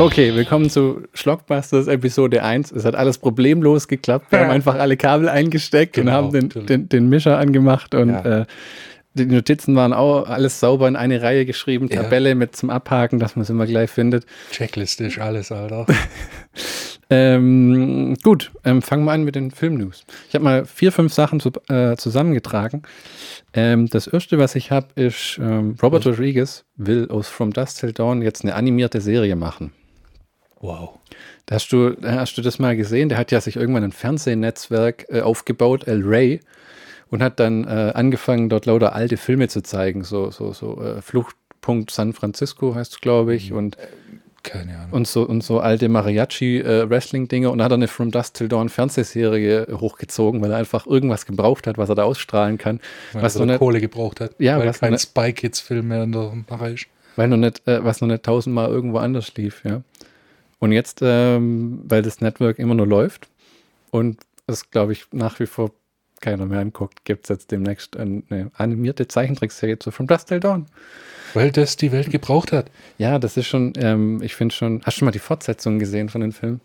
Okay, willkommen zu Schlockbusters Episode 1. Es hat alles problemlos geklappt. Wir haben einfach alle Kabel eingesteckt Genau, und haben den, den, den Mischer angemacht und Ja. äh, die Notizen waren auch alles sauber in eine Reihe geschrieben, Ja. Tabelle mit zum Abhaken, dass man es immer gleich findet. Checkliste ist alles, Alter. Ähm, gut, ähm, fangen wir an mit den Filmnews. Ich habe mal vier, fünf Sachen zu, äh, zusammengetragen. Ähm, das erste, was ich habe, ist, ähm, Robert Rodriguez will aus From Dust Till Dawn jetzt eine animierte Serie machen. Wow. Da Hast du, hast du das mal gesehen? Der hat ja sich irgendwann ein Fernsehnetzwerk äh, aufgebaut, El Rey, und hat dann äh, angefangen, dort lauter alte Filme zu zeigen. So, so, so äh, Fluchtpunkt San Francisco heißt es, glaube ich, und, Keine Ahnung. und, so, und so alte Mariachi-Wrestling-Dinge. und dann hat er eine From Dust Till Dawn Fernsehserie hochgezogen, weil er einfach irgendwas gebraucht hat, was er da ausstrahlen kann. Weil was er noch nicht, Kohle gebraucht hat. Ja, weil kein noch nicht- Spy Kids Film mehr in der Mache ist. weil noch nicht, äh, was noch nicht tausendmal irgendwo anders lief, ja. Und jetzt, ähm, weil das Network immer nur läuft und es, glaube ich, nach wie vor keiner mehr anguckt, gibt es jetzt demnächst ein- eine animierte Zeichentrickserie zu From Dust Till Dawn. Weil das die Welt gebraucht hat. Ja, das ist schon, ähm, ich finde schon, hast du schon mal die Fortsetzung gesehen von den Filmen?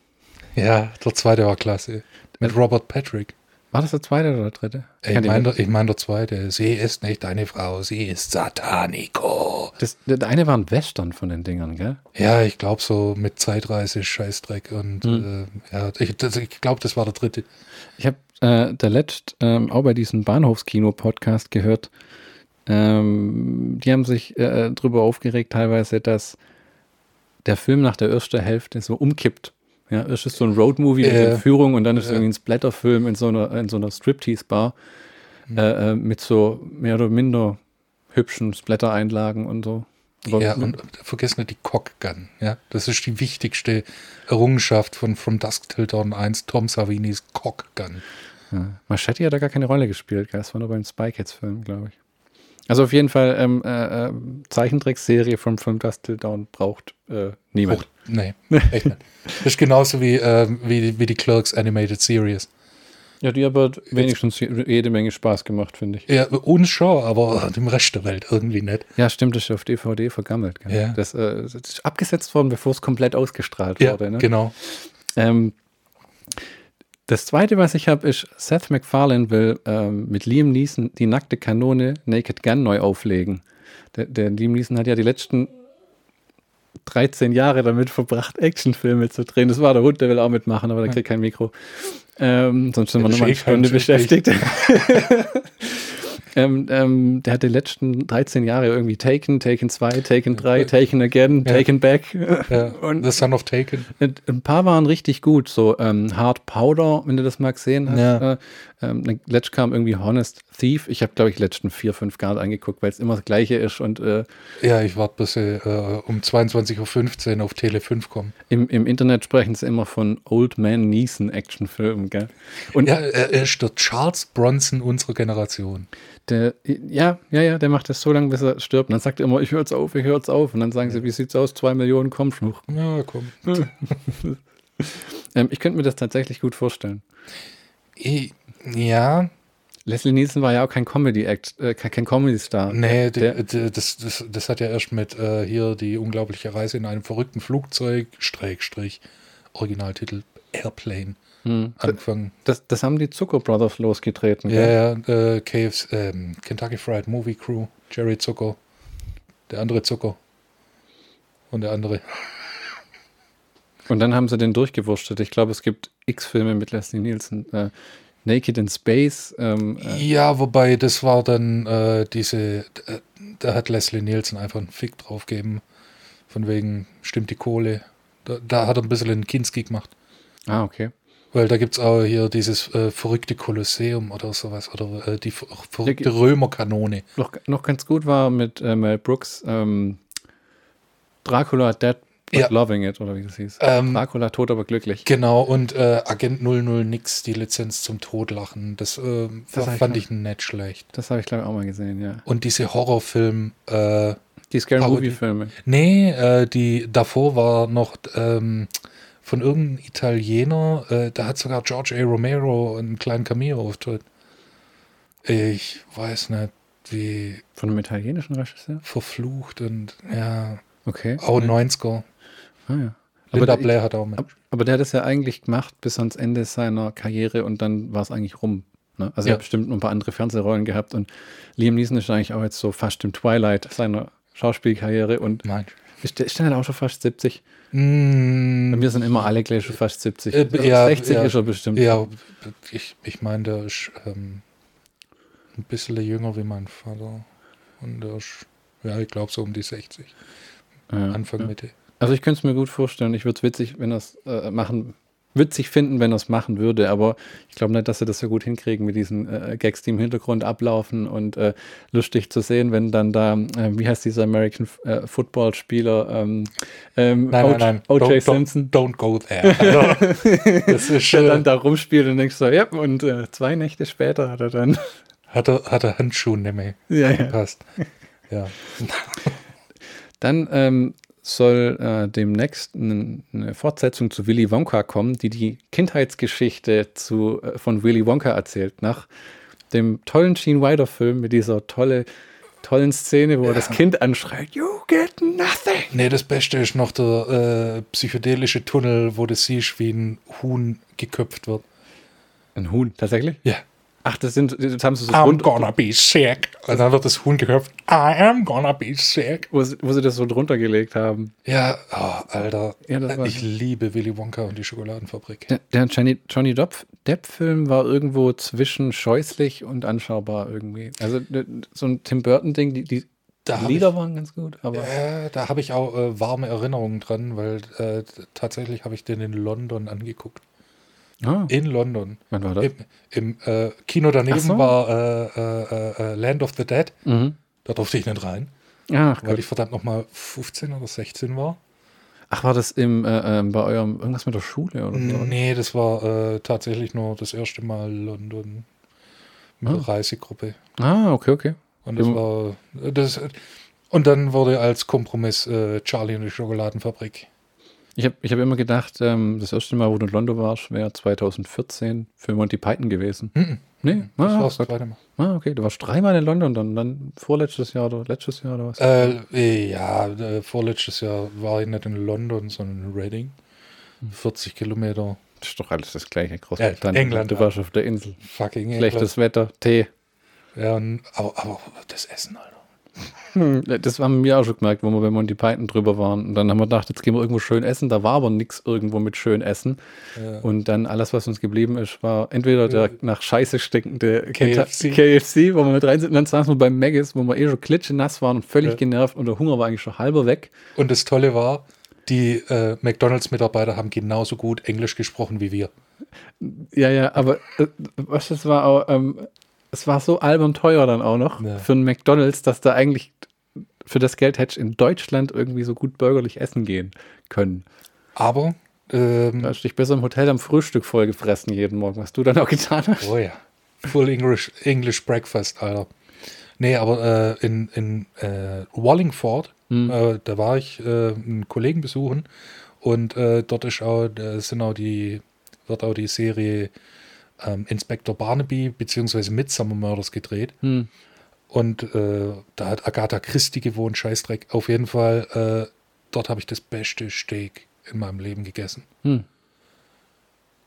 Ja, der zweite war klasse. Mit Robert Patrick. War das der zweite oder der dritte? Ich die meine nicht- ich mein der zweite. Sie ist nicht deine Frau, sie ist Satanico. das, der eine war ein Western von den Dingern, gell? Ja, ich glaube so mit Zeitreise, Scheißdreck und Hm. äh, ja, ich, ich glaube, das war der dritte. Ich habe äh, der letzt ähm, auch bei diesem Bahnhofskino-Podcast gehört. Ähm, die haben sich äh, darüber aufgeregt, teilweise, dass der Film nach der ersten Hälfte so umkippt. Ja, erst ist so ein Roadmovie mit Ja. Entführung und dann ist Ja. irgendwie ein Splatterfilm in so einer, in so einer Striptease-Bar äh, äh, mit so mehr oder minder hübschen Splatter-Einlagen und so. Aber Ja, und vergiss nicht die Cockgun. Ja, das ist die wichtigste Errungenschaft von From Dusk Till Dawn 1, Tom Savinis Cockgun. Ja. Machete hat da gar keine Rolle gespielt, gell? das war nur beim Spy Kids Film, glaube ich. Also auf jeden Fall ähm, äh, äh, Zeichentrickserie von From Dust Till Dawn braucht äh, niemand. Hoch, nee, echt nicht. Das ist genauso wie, ähm, wie, wie die Clerks Animated Series. Ja, die aber wenigstens jede Menge Spaß gemacht, finde ich. Ja, uns schon, aber dem Rest der Welt irgendwie nicht. Ja, stimmt, das ist auf DVD vergammelt. Ja. Das, äh, das ist abgesetzt worden, bevor es komplett ausgestrahlt Ja, wurde. Ne? genau. Ähm, das zweite, was ich habe, ist, Seth MacFarlane will ähm, mit Liam Neeson die nackte Kanone Naked Gun neu auflegen. Der, der Liam Neeson hat ja die letzten 13 Jahre damit verbracht, Actionfilme zu drehen. Das war der Hund, der will auch mitmachen, aber der kriegt kein Mikro. Ähm, sonst sind wir nochmal eine eh Stunde beschäftigt. Ähm, ähm, der hat die letzten 13 Jahre irgendwie Taken, Taken 2, Taken 3, Ja. Taken Again, Ja. Taken Back. Ja, Und The Son of Taken. ein ein paar waren richtig gut, so ähm, Hard Powder, wenn du das mal gesehen hast. Ja. Äh, ähm, letzt kam irgendwie Honest Thief. Ich habe, glaube ich, letzten vier, fünf Grad angeguckt, weil es immer das Gleiche ist und äh, Ja, ich warte, bis sie äh, um 22.15 Uhr auf Tele 5 kommen. im, im Internet sprechen sie immer von Old Man Neeson Actionfilmen, gell? Und Ja, er ist der Charles Bronson unserer Generation. der, ja, ja, ja, der macht das so lange, bis er stirbt. Und dann sagt er immer, ich hör's auf, ich hör's auf. Und dann sagen sie, wie sieht's aus? Zwei Millionen, komm schon. Ja, komm. Ähm, ich könnte mir das tatsächlich gut vorstellen. Ich, ja, Leslie Nielsen war ja auch kein Comedy-Act, äh, kein, Comedy-Star. nee, Der- die, das, das, das hat ja erst mit äh, hier die unglaubliche Reise in einem verrückten Flugzeug, Streck, Strich, Originaltitel Airplane, Hm. angefangen. Das, das haben die Zucker Brothers losgetreten. Ja, ja, äh, KFC, ähm, Kentucky Fried Movie Crew, Jerry Zucker, der andere Zucker und der andere. Und dann haben sie den durchgewurschtelt. Ich glaube, es gibt x Filme mit Leslie Nielsen. Naked in Space. Ähm, äh, Ja, wobei das war dann äh, diese, äh, da hat Leslie Nielsen einfach einen Fick drauf gegeben. Von wegen, stimmt die Kohle. Da, da hat er ein bisschen einen Kinski gemacht. ah, okay. Weil da gibt es auch hier dieses äh, verrückte Kolosseum oder sowas. Oder äh, die ver verrückte Römerkanone. Noch, noch ganz gut war mit äh, Mel Brooks ähm, Dracula Dead Ja. Loving It, oder wie das hieß. Ähm, Dracula tot, aber glücklich. Genau, und äh, Agent 00 nix, die Lizenz zum Totlachen. Das, äh, Das ich fand noch- ich nicht schlecht. Das habe ich, glaube ich, auch mal gesehen, ja. Und diese Horrorfilm, äh, Die Scary. Movie-Filme. nee, äh, die davor war noch ähm, von irgendeinem Italiener, äh, da hat sogar George A. Romero einen kleinen Cameo-Auftritt. Ich weiß nicht, wie Von einem italienischen Regisseur? verflucht und ja, Okay. auch 90er. Ah, ja. Linda der- Blair hat auch mit. Aber der hat es ja eigentlich gemacht bis ans Ende seiner Karriere und dann war es eigentlich rum. Ne? Also er Ja. hat bestimmt noch ein paar andere Fernsehrollen gehabt und Liam Neeson ist eigentlich auch jetzt so fast im Twilight seiner Schauspielkarriere und Nein. ist der, ist der nicht auch schon fast 70? Mm, Bei mir sind immer alle gleich schon fast 70. Äh, Also ja, 60 ja. ist er bestimmt. ja, ich, ich meine, der ist ähm, ein bisschen jünger wie mein Vater. Und der ist, ja, ich glaube so um die 60. Ja, Anfang. Mitte. Also ich könnte es mir gut vorstellen. Ich würde es witzig, wenn es äh, machen, witzig finden, wenn er es machen würde. Aber ich glaube nicht, dass sie das so gut hinkriegen mit diesen äh, Gags, die im Hintergrund ablaufen und äh, lustig zu sehen, wenn dann da, äh, wie heißt dieser American äh, Football Spieler? Ähm, ähm, Nein, nein, nein. O.J. Simpson. Don't, don't go there. Also, das ist, Der äh, dann da rumspielt und denkst so, ja, und zwei Nächte später hat er dann. hat, er, hat er Handschuhe mehr. ja, ja. Passt. Ja. Dann ähm, soll äh, demnächst eine Fortsetzung zu Willy Wonka kommen, die die Kindheitsgeschichte zu, äh, von Willy Wonka erzählt. Nach dem tollen Gene Wilder-Film mit dieser tolle, tollen Szene, wo er das Kind anschreit: You get nothing! Nee, das Beste ist noch der äh, psychedelische Tunnel, wo du siehst, wie ein Huhn geköpft wird. Ein Huhn, tatsächlich? Ja. Ach, das sind, das haben sie so I'm gonna be sick. Und dann wird das Huhn geköpft. I am gonna be sick. wo, sie, wo sie das so drunter gelegt haben. Ja, oh, Alter. Ja, ich liebe Willy Wonka und die Schokoladenfabrik. Der, der Johnny, Johnny Depp- Depp-Film war irgendwo zwischen scheußlich und anschaubar irgendwie. Also so ein Tim Burton-Ding, die, die Lieder waren ganz gut, aber. Äh, da habe ich auch äh, warme Erinnerungen dran, weil äh, tatsächlich habe ich den in London angeguckt. Ah, In London. wann war das? Im, im äh, Kino daneben so. war äh, äh, äh, Land of the Dead. Mhm. Da durfte ich nicht rein, Ach, weil Gott. ich verdammt nochmal 15 oder 16 war. Ach, war das im, äh, ähm, bei eurem, irgendwas mit der Schule oder so? Nee, das war äh, tatsächlich nur das erste Mal London mit der Ah. Reisegruppe. Ah, okay, okay. Und das war das und dann wurde als Kompromiss Charlie und die Schokoladenfabrik. Ich habe ich hab immer gedacht, ähm, das erste Mal, wo du in London warst, wäre 2014 für Monty Python gewesen. Mhm. Nee, Das ah, war das Gott. zweite Mal. ah, okay. Du warst dreimal in London, dann, dann vorletztes Jahr oder letztes Jahr oder was? Äh, ja, äh, vorletztes Jahr war ich nicht in London, sondern in Reading. Hm. 40 Kilometer. Das ist doch alles das gleiche. Ja. England, Du ja. warst auf der Insel. Fucking Schlechtes Wetter, Tee. Ja, aber, aber das Essen, Alter. Hm, Das haben wir auch schon gemerkt, wo wir bei Monty Python drüber waren. Und dann haben wir gedacht, jetzt gehen wir irgendwo schön essen. Da war aber nichts irgendwo mit schön essen. Ja. Und dann alles, was uns geblieben ist, war entweder der nach Scheiße stinkende KFC. KFC, wo wir mit rein sind. Und dann saßen wir beim Maggis, wo wir eh schon klitschenass waren und völlig Ja. genervt. Und der Hunger war eigentlich schon halber weg. Und das Tolle war, die äh, McDonalds-Mitarbeiter haben genauso gut Englisch gesprochen wie wir. Ja, ja, aber äh, was das war auch, ähm, es war so albern teuer dann auch noch Ja. für einen McDonalds, dass da eigentlich für das Geld hätte ich in Deutschland irgendwie so gut bürgerlich essen gehen können. Aber, ähm, Da hast du dich besser im Hotel am Frühstück voll gefressen jeden Morgen, was du dann auch getan hast. oh ja, Full English, English Breakfast, Alter. Nee, aber äh, in, in äh, Wallingford, Hm. äh, da war ich äh, einen Kollegen besuchen und äh, dort ist auch, sind auch die, wird auch die Serie ähm, Inspector Barnaby bzw. Midsummer Murders gedreht. Hm. Und äh, da hat Agatha Christie gewohnt, Scheißdreck. Auf jeden Fall, äh, dort habe ich das beste Steak in meinem Leben gegessen. Hm.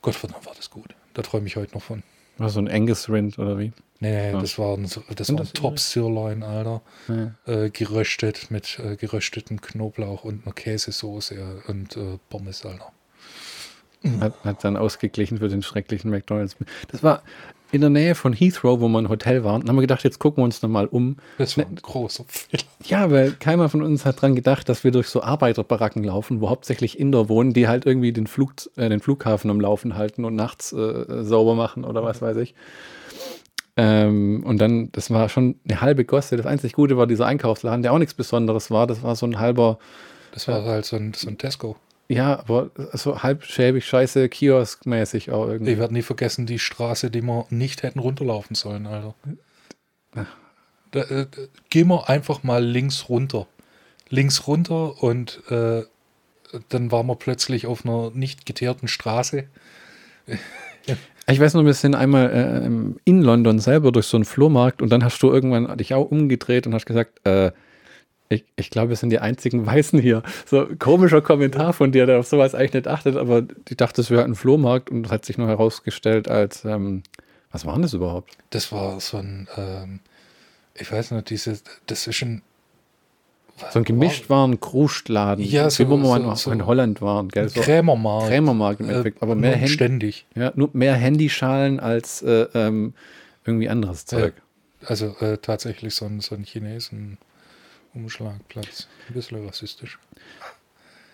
Gott verdammt, war das gut. Da träume ich heute noch von. War so ein Angus Rind oder wie? Nee, nee, Ja. das war ein, das war ein Top Sirloin, Alter. Ja. Äh, geröstet mit äh, geröstetem Knoblauch und einer Käsesoße und äh, Pommes, Alter. Hat, hat dann ausgeglichen für den schrecklichen McDonalds. Das war in der Nähe von Heathrow, wo wir im Hotel waren. Dann haben wir gedacht, jetzt gucken wir uns noch mal um. Das war ein großer Fehler. Ja, weil keiner von uns hat dran gedacht, dass wir durch so Arbeiterbaracken laufen, wo hauptsächlich Inder wohnen, die halt irgendwie den, Flug, äh, den Flughafen am Laufen halten und nachts äh, sauber machen oder was weiß ich. Ähm, und dann, das war schon eine halbe Gosse. Das einzig Gute war dieser Einkaufsladen, der auch nichts Besonderes war. Das war so ein halber, Das war halt so ein, so ein Tesco. Ja, aber so halb schäbig, scheiße, kioskmäßig auch irgendwie. Ich werde nie vergessen, die Straße, die wir nicht hätten runterlaufen sollen, Alter. Da, äh, gehen wir einfach mal links runter. Links runter und äh, dann waren wir plötzlich auf einer nicht geteerten Straße. Ich weiß nur, wir sind einmal äh, in London selber durch so einen Flohmarkt und dann hast du irgendwann dich auch umgedreht und hast gesagt, äh, Ich, ich glaube, wir sind die einzigen Weißen hier. So komischer Kommentar von dir, der auf sowas eigentlich nicht achtet, aber die dachte, es wäre ein Flohmarkt und hat sich nur herausgestellt als, ähm, was war denn das überhaupt? Das war so ein, ähm, ich weiß nicht, diese, das ist ein. So ein gemischt waren Krustladen, Ja, so- wie wir mal so- in Holland waren, gell? So Krämermarkt. Krämermarkt im Äh, Endeffekt, aber mehr, nur Handy, ständig. ja, nur mehr Handyschalen als äh, ähm, irgendwie anderes Zeug. Also äh, tatsächlich so ein, so ein Chinesen-Umschlagplatz. Ein bisschen rassistisch.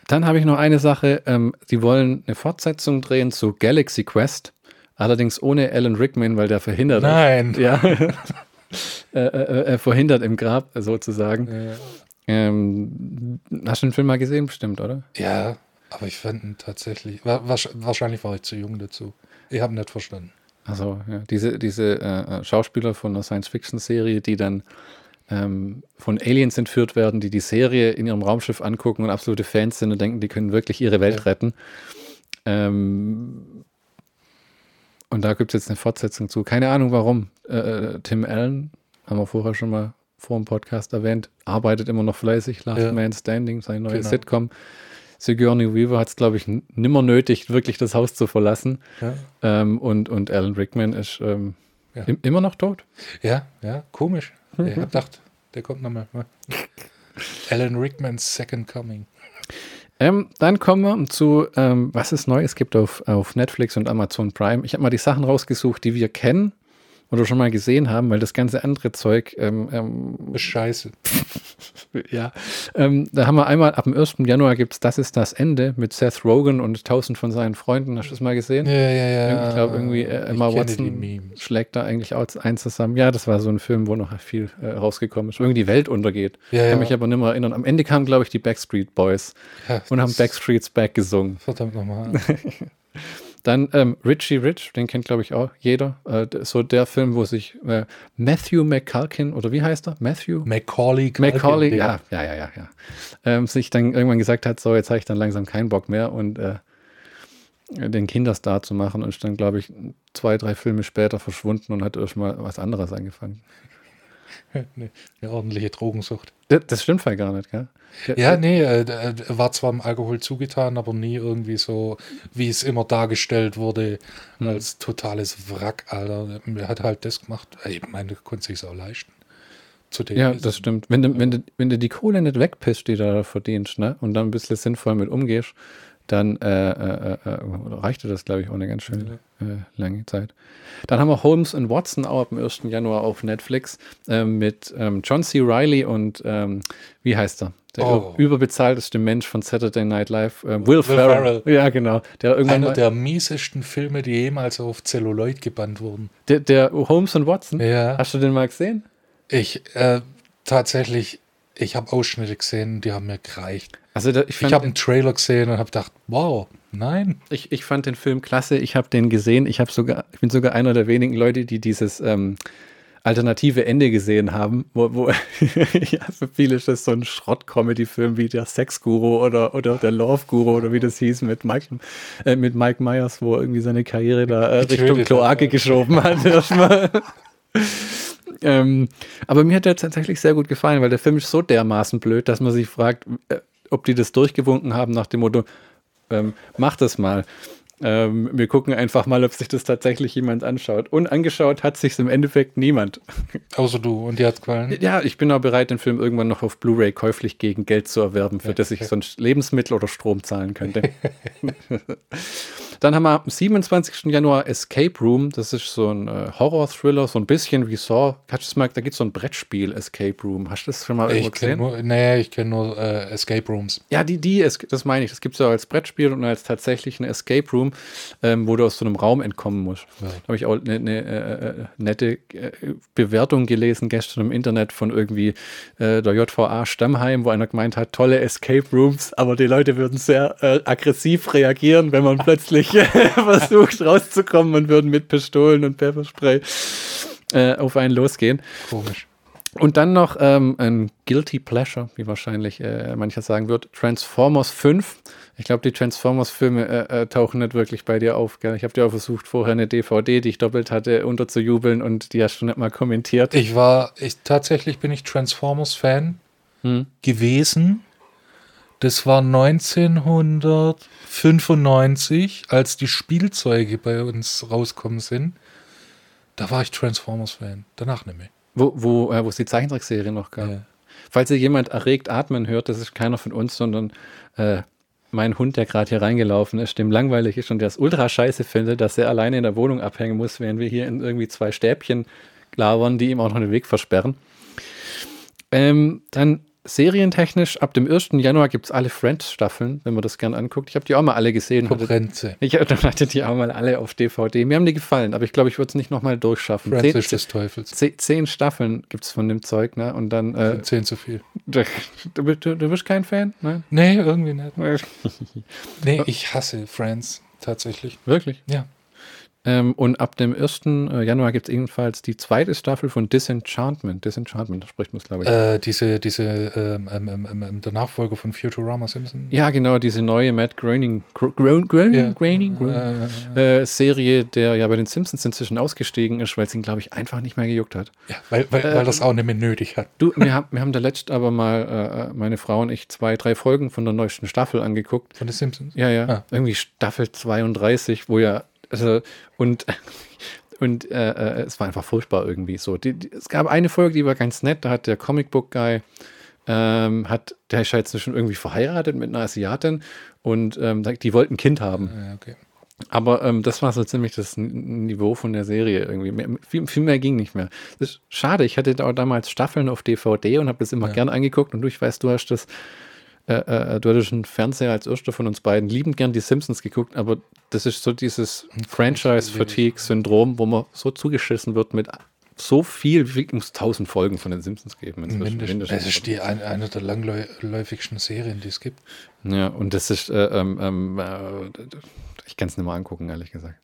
Dann habe ich noch eine Sache. Ähm, die wollen eine Fortsetzung drehen zu Galaxy Quest. Allerdings ohne Alan Rickman, weil der verhindert ist. Nein. Ja. äh, äh, äh, verhindert im Grab sozusagen. Äh, Ähm, hast du den Film mal gesehen, bestimmt, oder? ja, aber ich fand ihn tatsächlich. wa- wahrsch- Wahrscheinlich war ich zu jung dazu. Ich habe nicht verstanden. Also ja, diese, diese äh, äh, Schauspieler von einer Science-Fiction-Serie, die dann ähm, von Aliens entführt werden, die die Serie in ihrem Raumschiff angucken und absolute Fans sind und denken, die können wirklich ihre Welt Ja. retten. Ähm, und da gibt es jetzt eine Fortsetzung zu. Keine Ahnung warum. Äh, äh, Tim Allen, haben wir vorher schon mal vor dem Podcast erwähnt, arbeitet immer noch fleißig. Last Ja. Man Standing, sein neues Genau. Sitcom. Sigourney Weaver hat es, glaube ich, nimmer nötig, wirklich das Haus zu verlassen. Ja, Ähm, und, und Alan Rickman ist ähm, Ja. im, immer noch tot. ja, ja komisch. Ich habe gedacht, der kommt nochmal. Alan Rickmans Second Coming. Ähm, dann kommen wir zu, ähm, was es Neues gibt auf, auf Netflix und Amazon Prime. Ich habe mal die Sachen rausgesucht, die wir kennen oder schon mal gesehen haben, weil das ganze andere Zeug, ähm, ähm, Ist scheiße. ja, ähm, da haben wir einmal, ab dem 1. Januar gibt es Das ist das Ende mit Seth Rogen und tausend von seinen Freunden. Hast du das mal gesehen? Ja, ja, ja. Ich glaube, irgendwie äh, Ich Emma Watson schlägt da eigentlich auch eins zusammen. Ja, das war so ein Film, wo noch viel äh, rausgekommen ist. Irgendwie die Welt untergeht. Ja, Kann ja. mich aber nicht mehr erinnern. Am Ende kamen, glaube ich, die Backstreet Boys Ja, und haben Backstreet's Back gesungen. Verdammt nochmal. Dann ähm, Richie Rich, den kennt, glaube ich, auch jeder. Äh, so der Film, wo sich äh, Matthew McCulkin, oder wie heißt er? Matthew? Macaulay. Culkin, Macaulay, ja, ja, ja, ja, ja. Ähm, sich dann irgendwann gesagt hat, so, jetzt habe ich dann langsam keinen Bock mehr und äh, den Kinderstar zu machen und ist dann, glaube ich, zwei, drei Filme später verschwunden und hat erstmal was anderes angefangen. Eine, ordentliche Drogensucht. Das, das stimmt halt gar nicht, gell? Der- Ja, nee, äh, äh, war zwar im Alkohol zugetan, aber nie irgendwie so, wie es immer dargestellt wurde, Hm. als totales Wrack, Alter. Er hat halt das gemacht. Ich meine, er konnte sich auch leisten. Zudem Ja, ist- das stimmt. Wenn du, wenn, du, wenn du die Kohle nicht wegpisst, die du da verdienst, ne, und dann ein bisschen sinnvoll mit umgehst, dann äh, äh, äh, reichte das, glaube ich, auch eine ganz schön äh, lange Zeit. Dann haben wir Holmes und Watson auch ab dem 1. Januar auf Netflix äh, mit ähm, John C. Reilly und ähm, wie heißt er? Der Oh. überbezahlteste Mensch von Saturday Night Live, äh, Will, Will Ferrell. Ja, genau. Der irgendwann Einer der miesesten Filme, die jemals auf Celluloid gebannt wurden. der, der Holmes und Watson. Ja. Hast du den mal gesehen? Ich, äh, tatsächlich, ich habe Ausschnitte gesehen, die haben mir gereicht. Also der, ich, Ich habe einen Trailer gesehen und habe gedacht, wow, nein. Ich, ich fand den Film klasse. Ich habe den gesehen. Ich habe sogar, ich bin sogar einer der wenigen Leute, die dieses ähm, alternative Ende gesehen haben, wo, wo ja, für viele ist das so ein Schrott-Comedy-Film wie der Sex-Guru oder, oder der Love-Guru oder wie das hieß mit Mike, äh, mit Mike Myers, wo er irgendwie seine Karriere da äh, Richtung Kloake geschoben hat. ähm, aber mir hat der tatsächlich sehr gut gefallen, weil der Film ist so dermaßen blöd, dass man sich fragt, äh, ob die das durchgewunken haben nach dem Motto, ähm, mach das mal. Ähm, wir gucken einfach mal, ob sich das tatsächlich jemand anschaut. Und angeschaut hat sich im Endeffekt niemand. Außer du. Und die hat gefallen. Ja, ich bin auch bereit, den Film irgendwann noch auf Blu-ray käuflich gegen Geld zu erwerben, für das ich sonst Lebensmittel oder Strom zahlen könnte. Dann haben wir am 27. Januar Escape Room. Das ist so ein äh, Horror-Thriller, so ein bisschen wie Saw. Hast du das mal, da gibt es so ein Brettspiel, Escape Room. Hast du das schon mal irgendwo Ich kenne gesehen? nur, nee, ich kenne nur äh, Escape Rooms. Ja, die, die, es- das meine ich. Das gibt es ja als Brettspiel und als tatsächlich ein Escape Room, ähm, wo du aus so einem Raum entkommen musst. Ja. Da habe ich auch eine ne, äh, äh, nette äh, Bewertung gelesen gestern im Internet von irgendwie äh, der JVA Stammheim, wo einer gemeint hat, tolle Escape Rooms, aber die Leute würden sehr aggressiv reagieren, wenn man plötzlich äh, versucht rauszukommen und würden mit Pistolen und Pfefferspray äh, auf einen losgehen. Komisch. Und dann noch ähm, ein Guilty Pleasure, wie wahrscheinlich äh, mancher sagen wird, Transformers 5. Ich glaube, die Transformers-Filme äh, äh, tauchen nicht wirklich bei dir auf. Gell? Ich habe dir auch versucht, vorher eine DVD, die ich doppelt hatte, unterzujubeln und die hast du nicht mal kommentiert. Ich war, ich, tatsächlich bin ich Transformers-Fan. Hm. gewesen. Das war 1995, als die Spielzeuge bei uns rauskommen sind. Da war ich Transformers-Fan. Danach mehr. Wo, wo, äh, wo es die Zeichentrickserie noch gab. Ja. Falls ihr jemand erregt atmen hört, das ist keiner von uns, sondern äh, mein Hund, der gerade hier reingelaufen ist, dem langweilig ist und der es ultra scheiße findet, dass er alleine in der Wohnung abhängen muss, während wir hier in irgendwie zwei Stäbchen labern, die ihm auch noch den Weg versperren. Ähm, dann serientechnisch, ab dem 1. Januar gibt es alle Friends-Staffeln, wenn man das gern anguckt. Ich habe die auch mal alle gesehen. Verbrennt ich hatte die auch mal alle auf DVD. Mir haben die gefallen, aber ich glaube, ich würde es nicht nochmal durchschaffen. Francis Zehn, des Teufels. zehn, zehn Staffeln gibt es von dem Zeug, ne? Und dann, äh, Zehn zu viel. du, du, du bist kein Fan? Nein? Nee, irgendwie nicht. Nee, ich hasse Friends. Tatsächlich. Wirklich? Ja. Ähm, und ab dem 1. Januar gibt es ebenfalls die zweite Staffel von Disenchantment. Disenchantment, da spricht man es, glaube ich. Äh, diese, diese, ähm, ähm, ähm, ähm, der Nachfolger von Futurama Simpson. ja, genau, diese neue Matt Groening, Gro Groen, Groening. Groening, Groening, Äh, äh, Serie, der ja bei den Simpsons inzwischen ausgestiegen ist, weil es ihn, glaube ich, einfach nicht mehr gejuckt hat. ja, weil, weil, weil das auch nicht mehr nötig hat. Du, wir haben, wir haben da letzt aber mal, äh, meine Frau und ich, zwei, drei Folgen von der neuesten Staffel angeguckt. Von den Simpsons. Ja, ja. Ah. Irgendwie Staffel 32, wo ja, also, und, und äh, äh, es war einfach furchtbar irgendwie so. Die, die, es gab eine Folge, die war ganz nett, da hat der Comicbook-Guy, ähm, hat, der ist jetzt schon irgendwie verheiratet mit einer Asiatin und ähm, die wollten ein Kind haben. Ja, okay. Aber ähm, das war so ziemlich das Niveau von der Serie irgendwie. Mehr, viel, viel mehr ging nicht mehr. Das ist schade, ich hatte da damals Staffeln auf DVD und habe das immer Ja. gern angeguckt und du, ich weiß, du hast das, äh, äh, du hattest einen Fernseher als erster von uns beiden liebend gern die Simpsons geguckt, aber das ist so dieses Franchise-Fatigue-Syndrom, wo man so zugeschissen wird mit so viel, wie muss tausend Folgen von den Simpsons geben. inzwischen. Das ist die, ein, eine der langläufigsten Serien, die es gibt. Ja, und das ist, äh, ähm, ähm, äh, ich kann es nicht mal angucken, ehrlich gesagt.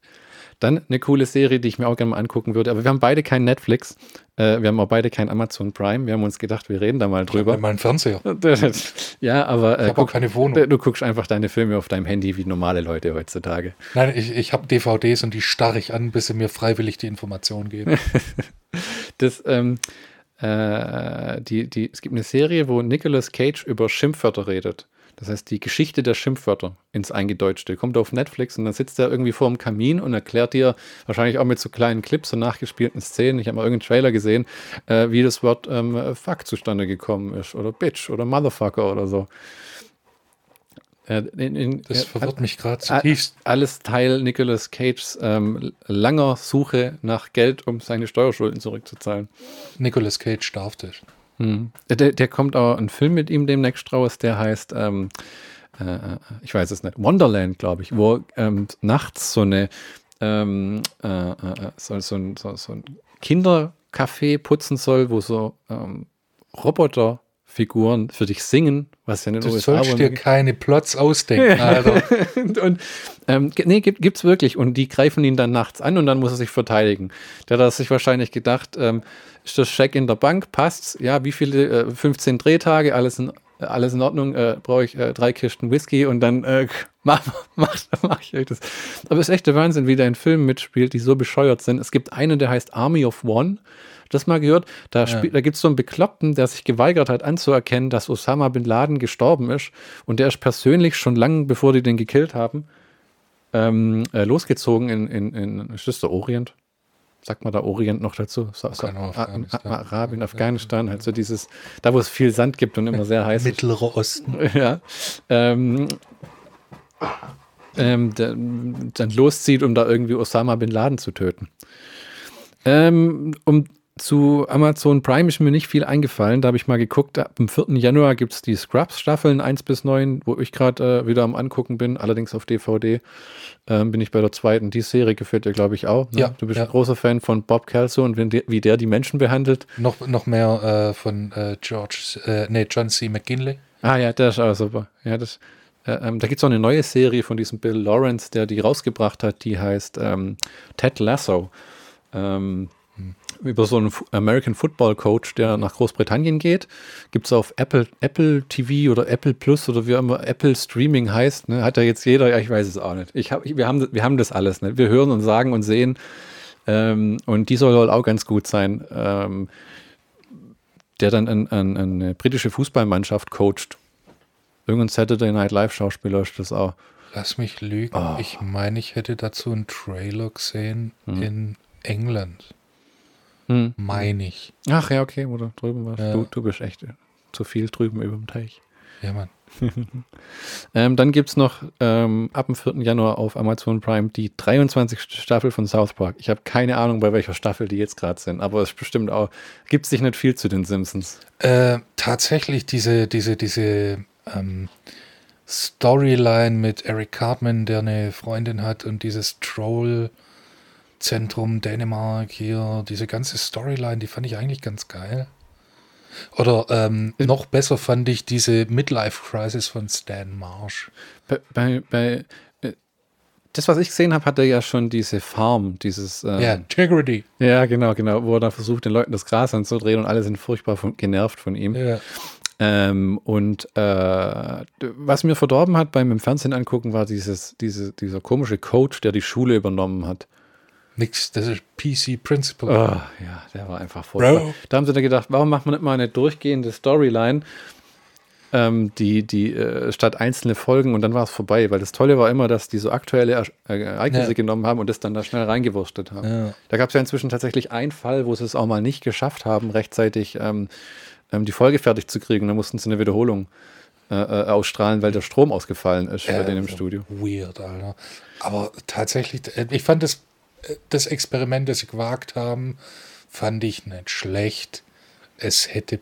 Dann eine coole Serie, die ich mir auch gerne mal angucken würde, aber wir haben beide kein Netflix, äh, wir haben auch beide kein Amazon Prime, wir haben uns gedacht, wir reden da mal drüber. meinem Fernseher. ja, aber Ich äh, habe auch keine Wohnung. du guckst einfach deine Filme auf deinem Handy wie normale Leute heutzutage. Nein, ich, ich habe DVDs und die starre ich an, bis sie mir freiwillig die Information geben. Das, ähm, äh, die, die, es gibt eine Serie, wo Nicolas Cage über Schimpfwörter redet. Das heißt, die Geschichte der Schimpfwörter ins Eingedeutschte. Kommt auf Netflix und dann sitzt er irgendwie vor dem Kamin und erklärt dir, wahrscheinlich auch mit so kleinen Clips und nachgespielten Szenen, ich habe mal irgendeinen Trailer gesehen, äh, wie das Wort ähm, Fuck zustande gekommen ist oder Bitch oder Motherfucker oder so. Äh, in, in, Das äh, verwirrt mich gerade zutiefst. alles Teil Nicolas Cages ähm, langer Suche nach Geld, um seine Steuerschulden zurückzuzahlen. Nicolas Cage darf das. Hm. Der, der kommt auch ein Film mit ihm demnächst raus, der heißt, ähm, äh, ich weiß es nicht, Wonderland, glaube ich, wo ähm, nachts so eine ähm, äh, äh, so, so, ein, so, so ein Kindercafé putzen soll, wo so ähm, Roboterfiguren für dich singen, was ja in den Du USA sollst dir keine Plots ausdenken, Alter. und, und ähm, nee, gibt, gibt's wirklich. Und die greifen ihn dann nachts an und dann muss er sich verteidigen. Der hat sich wahrscheinlich gedacht, ähm, ist das Scheck in der Bank, passt's? Ja, wie viele? Äh, 15 Drehtage, alles in, alles in Ordnung, äh, brauche ich äh, drei Kisten Whisky und dann äh, mach, mach, mach ich euch das. Aber es ist echt der Wahnsinn, wie der in Filmen mitspielt, die so bescheuert sind. Es gibt einen, der heißt Army of One. Das mal gehört, da, spielt, da gibt es so einen Bekloppten, der sich geweigert hat anzuerkennen, dass Osama bin Laden gestorben ist und der ist persönlich schon lange, bevor die den gekillt haben, ähm, äh, losgezogen in, in, in ist das der Orient? Sagt man da Orient noch dazu? So, so, A- Afghanistan. Arabien, Afghanistan, halt so dieses, da wo es viel Sand gibt und immer sehr heiß ist. Mittlerer Osten. Ja. Ähm, ähm, dann loszieht, um da irgendwie Osama bin Laden zu töten. Ähm, um zu Amazon Prime ist mir nicht viel eingefallen. Da habe ich mal geguckt. Ab dem 4. Januar gibt es die Scrubs-Staffeln 1 bis 9, wo ich gerade äh, wieder am Angucken bin, allerdings auf DVD. Ähm, bin ich bei der zweiten. Die Serie gefällt dir, glaube ich, auch. Ne? Ja, Du bist ja. ein großer Fan von Bob Kelso und wenn der, wie der die Menschen behandelt. Noch, noch mehr äh, von äh, George, äh, nee, John C. McGinley. Ah ja, der ist auch super. Ja, das, äh, ähm, da gibt es auch eine neue Serie von diesem Bill Lawrence, der die rausgebracht hat, die heißt ähm, Ted Lasso. Ähm, Über so einen American Football Coach, der nach Großbritannien geht. Gibt es auf Apple, Apple TV oder Apple Plus oder wie immer Apple Streaming heißt. Ne? Hat ja jetzt jeder, ja, ich weiß es auch nicht. Ich hab, ich, wir, haben, wir haben das alles. Ne? Wir hören und sagen und sehen. Ähm, und die soll wohl auch ganz gut sein. Ähm, der dann an, an, an eine britische Fußballmannschaft coacht. Irgendein Saturday Night Live Schauspieler ist das auch. Lass mich lügen. Oh. Ich meine, ich hätte dazu einen Trailer gesehen Hm. in England. Hm. Meine ich. Ach ja, okay, wo du drüben warst. Ja. Du, du bist echt äh, zu viel drüben über dem Teich. Ja, Mann. Ähm, dann gibt es noch ähm, ab dem 4. Januar auf Amazon Prime die 23. Staffel von South Park. Ich habe keine Ahnung, bei welcher Staffel die jetzt gerade sind, aber es bestimmt auch, gibt sich nicht viel zu den Simpsons. Äh, tatsächlich diese, diese, diese ähm, Storyline mit Eric Cartman, der eine Freundin hat und dieses Troll-Zentrum Dänemark hier, diese ganze Storyline, die fand ich eigentlich ganz geil. Oder ähm, noch besser fand ich diese Midlife-Crisis von Stan Marsh. Bei, bei, bei äh, das, was ich gesehen habe, hat er ja schon diese Farm, dieses. ähm, Ja, Integrity. Ja, genau, genau, wo er da versucht, den Leuten das Gras anzudrehen und alle sind furchtbar von, genervt von ihm. Ja. Ähm, und äh, was mir verdorben hat beim im Fernsehen angucken, war dieses, diese, dieser komische Coach, der die Schule übernommen hat. Nix, das ist PC Principle. Oh, ja, der war einfach. Bro. Da haben sie dann gedacht, warum macht man nicht mal eine durchgehende Storyline, ähm, die, die äh, statt einzelne Folgen und dann war es vorbei, weil das Tolle war immer, dass die so aktuelle äh, Ereignisse Ja. genommen haben und das dann da schnell reingewurstet haben. Ja. Da gab es ja inzwischen tatsächlich einen Fall, wo sie es auch mal nicht geschafft haben, rechtzeitig ähm, ähm, die Folge fertig zu kriegen. Da mussten sie eine Wiederholung äh, äh, ausstrahlen, weil der Strom ausgefallen ist bei denen im Studio. Weird, Alter. Aber tatsächlich, äh, ich fand das, äh, das Experiment, das sie gewagt haben, fand ich nicht schlecht. Es hätte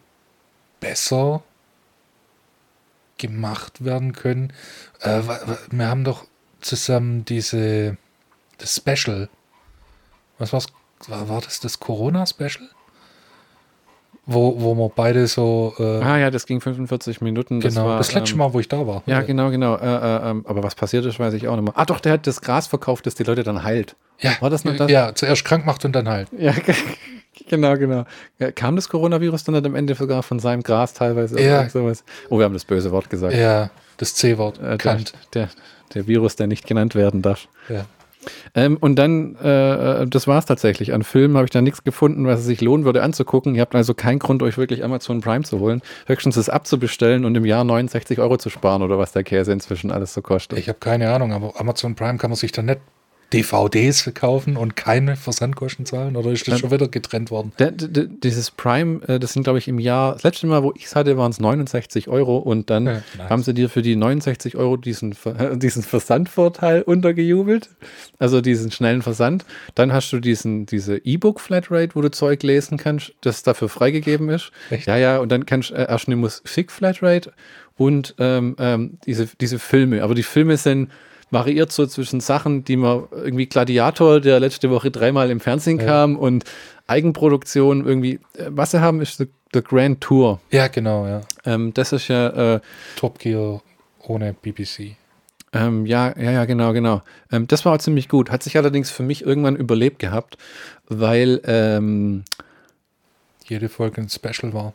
besser gemacht werden können. Äh, wir haben doch zusammen diese das Special. Was war's? War, war das das Corona-Special? Wo, wo wir beide so. Äh, Ah ja, das ging 45 Minuten. Das genau, war, das letzte ähm, Mal, wo ich da war. Ja, genau, genau. Äh, äh, ähm, aber was passiert ist, weiß ich auch nicht mehr. Ah, doch, der hat das Gras verkauft, das die Leute dann heilt. Ja, War das noch das? Ja, zuerst krank macht und dann halt. Ja, genau, genau. Ja, kam das Coronavirus dann am Ende sogar von seinem Gras teilweise? Ja. Sowas? Oh, wir haben das böse Wort gesagt. Ja, das C-Wort. Äh, der, der, der Virus, der nicht genannt werden darf. Ja. Ähm, und dann, äh, das war es tatsächlich. An Filmen habe ich da nichts gefunden, was es sich lohnen würde anzugucken. Ihr habt also keinen Grund, euch wirklich Amazon Prime zu holen. Höchstens es abzubestellen und im Jahr 69 Euro zu sparen oder was der Käse inzwischen alles so kostet. Ich habe keine Ahnung, aber Amazon Prime kann man sich dann nicht DVDs verkaufen und keine Versandkosten zahlen? Oder ist das Ähm, schon wieder getrennt worden? Dieses Prime, äh, das sind, glaube ich, im Jahr, das letzte Mal, wo ich es hatte, waren es 69 Euro und dann Ja, nice. haben sie dir für die 69 Euro diesen, diesen Versandvorteil untergejubelt, also diesen schnellen Versand. Dann hast du diesen, diese E-Book-Flatrate, wo du Zeug lesen kannst, das dafür freigegeben ist. Echt? Ja, ja, und dann kannst du äh, erst eine Musik-Flatrate und ähm, ähm, diese, diese Filme. Aber die Filme sind variiert so zwischen Sachen, die man irgendwie Gladiator, der letzte Woche dreimal im Fernsehen Ja. kam und Eigenproduktion irgendwie. Äh, Was sie haben, ist The, The Grand Tour. Ja, genau, ja. Ähm, das ist ja, äh, Top Gear ohne BBC. ähm, ja, ja, ja, genau, genau. Ähm, das war auch ziemlich gut. Hat sich allerdings für mich irgendwann überlebt gehabt, weil ähm, Jede Folge ein Special war.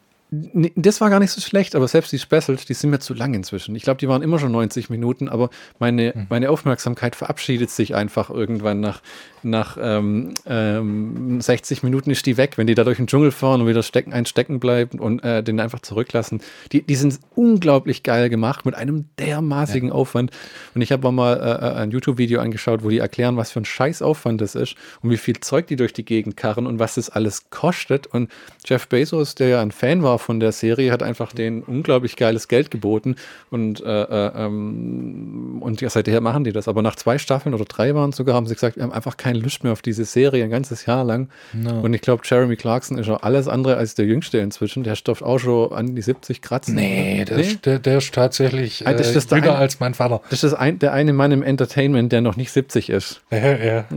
Das war gar nicht so schlecht, aber selbst die Specials, die sind mir zu lang inzwischen. Ich glaube, die waren immer schon 90 Minuten, aber meine, meine Aufmerksamkeit verabschiedet sich einfach irgendwann nach, nach ähm, ähm, 60 Minuten ist die weg, wenn die da durch den Dschungel fahren und wieder stecken, ein Stecken bleiben und äh, den einfach zurücklassen. Die, die sind unglaublich geil gemacht mit einem dermaßigen Aufwand. Und ich habe auch mal äh, ein YouTube-Video angeschaut, wo die erklären, was für ein Scheißaufwand das ist und wie viel Zeug die durch die Gegend karren und was das alles kostet. Und Jeff Bezos, der ja ein Fan war von der Serie, hat einfach denen unglaublich geiles Geld geboten. Und, äh, äh, ähm, und ja, seither machen die das. Aber nach zwei Staffeln oder drei waren sogar, haben sie gesagt, wir haben einfach keine Lust mehr auf diese Serie ein ganzes Jahr lang. No. Und ich glaube, Jeremy Clarkson ist auch alles andere als der Jüngste inzwischen. Der stofft auch schon an die 70 kratzen. Nee, der, Ist, der, der ist tatsächlich Ah, das äh, ist der jünger eine- als mein Vater. Das ist ein, der eine Mann im Entertainment, der noch nicht 70 ist. Ja, ja.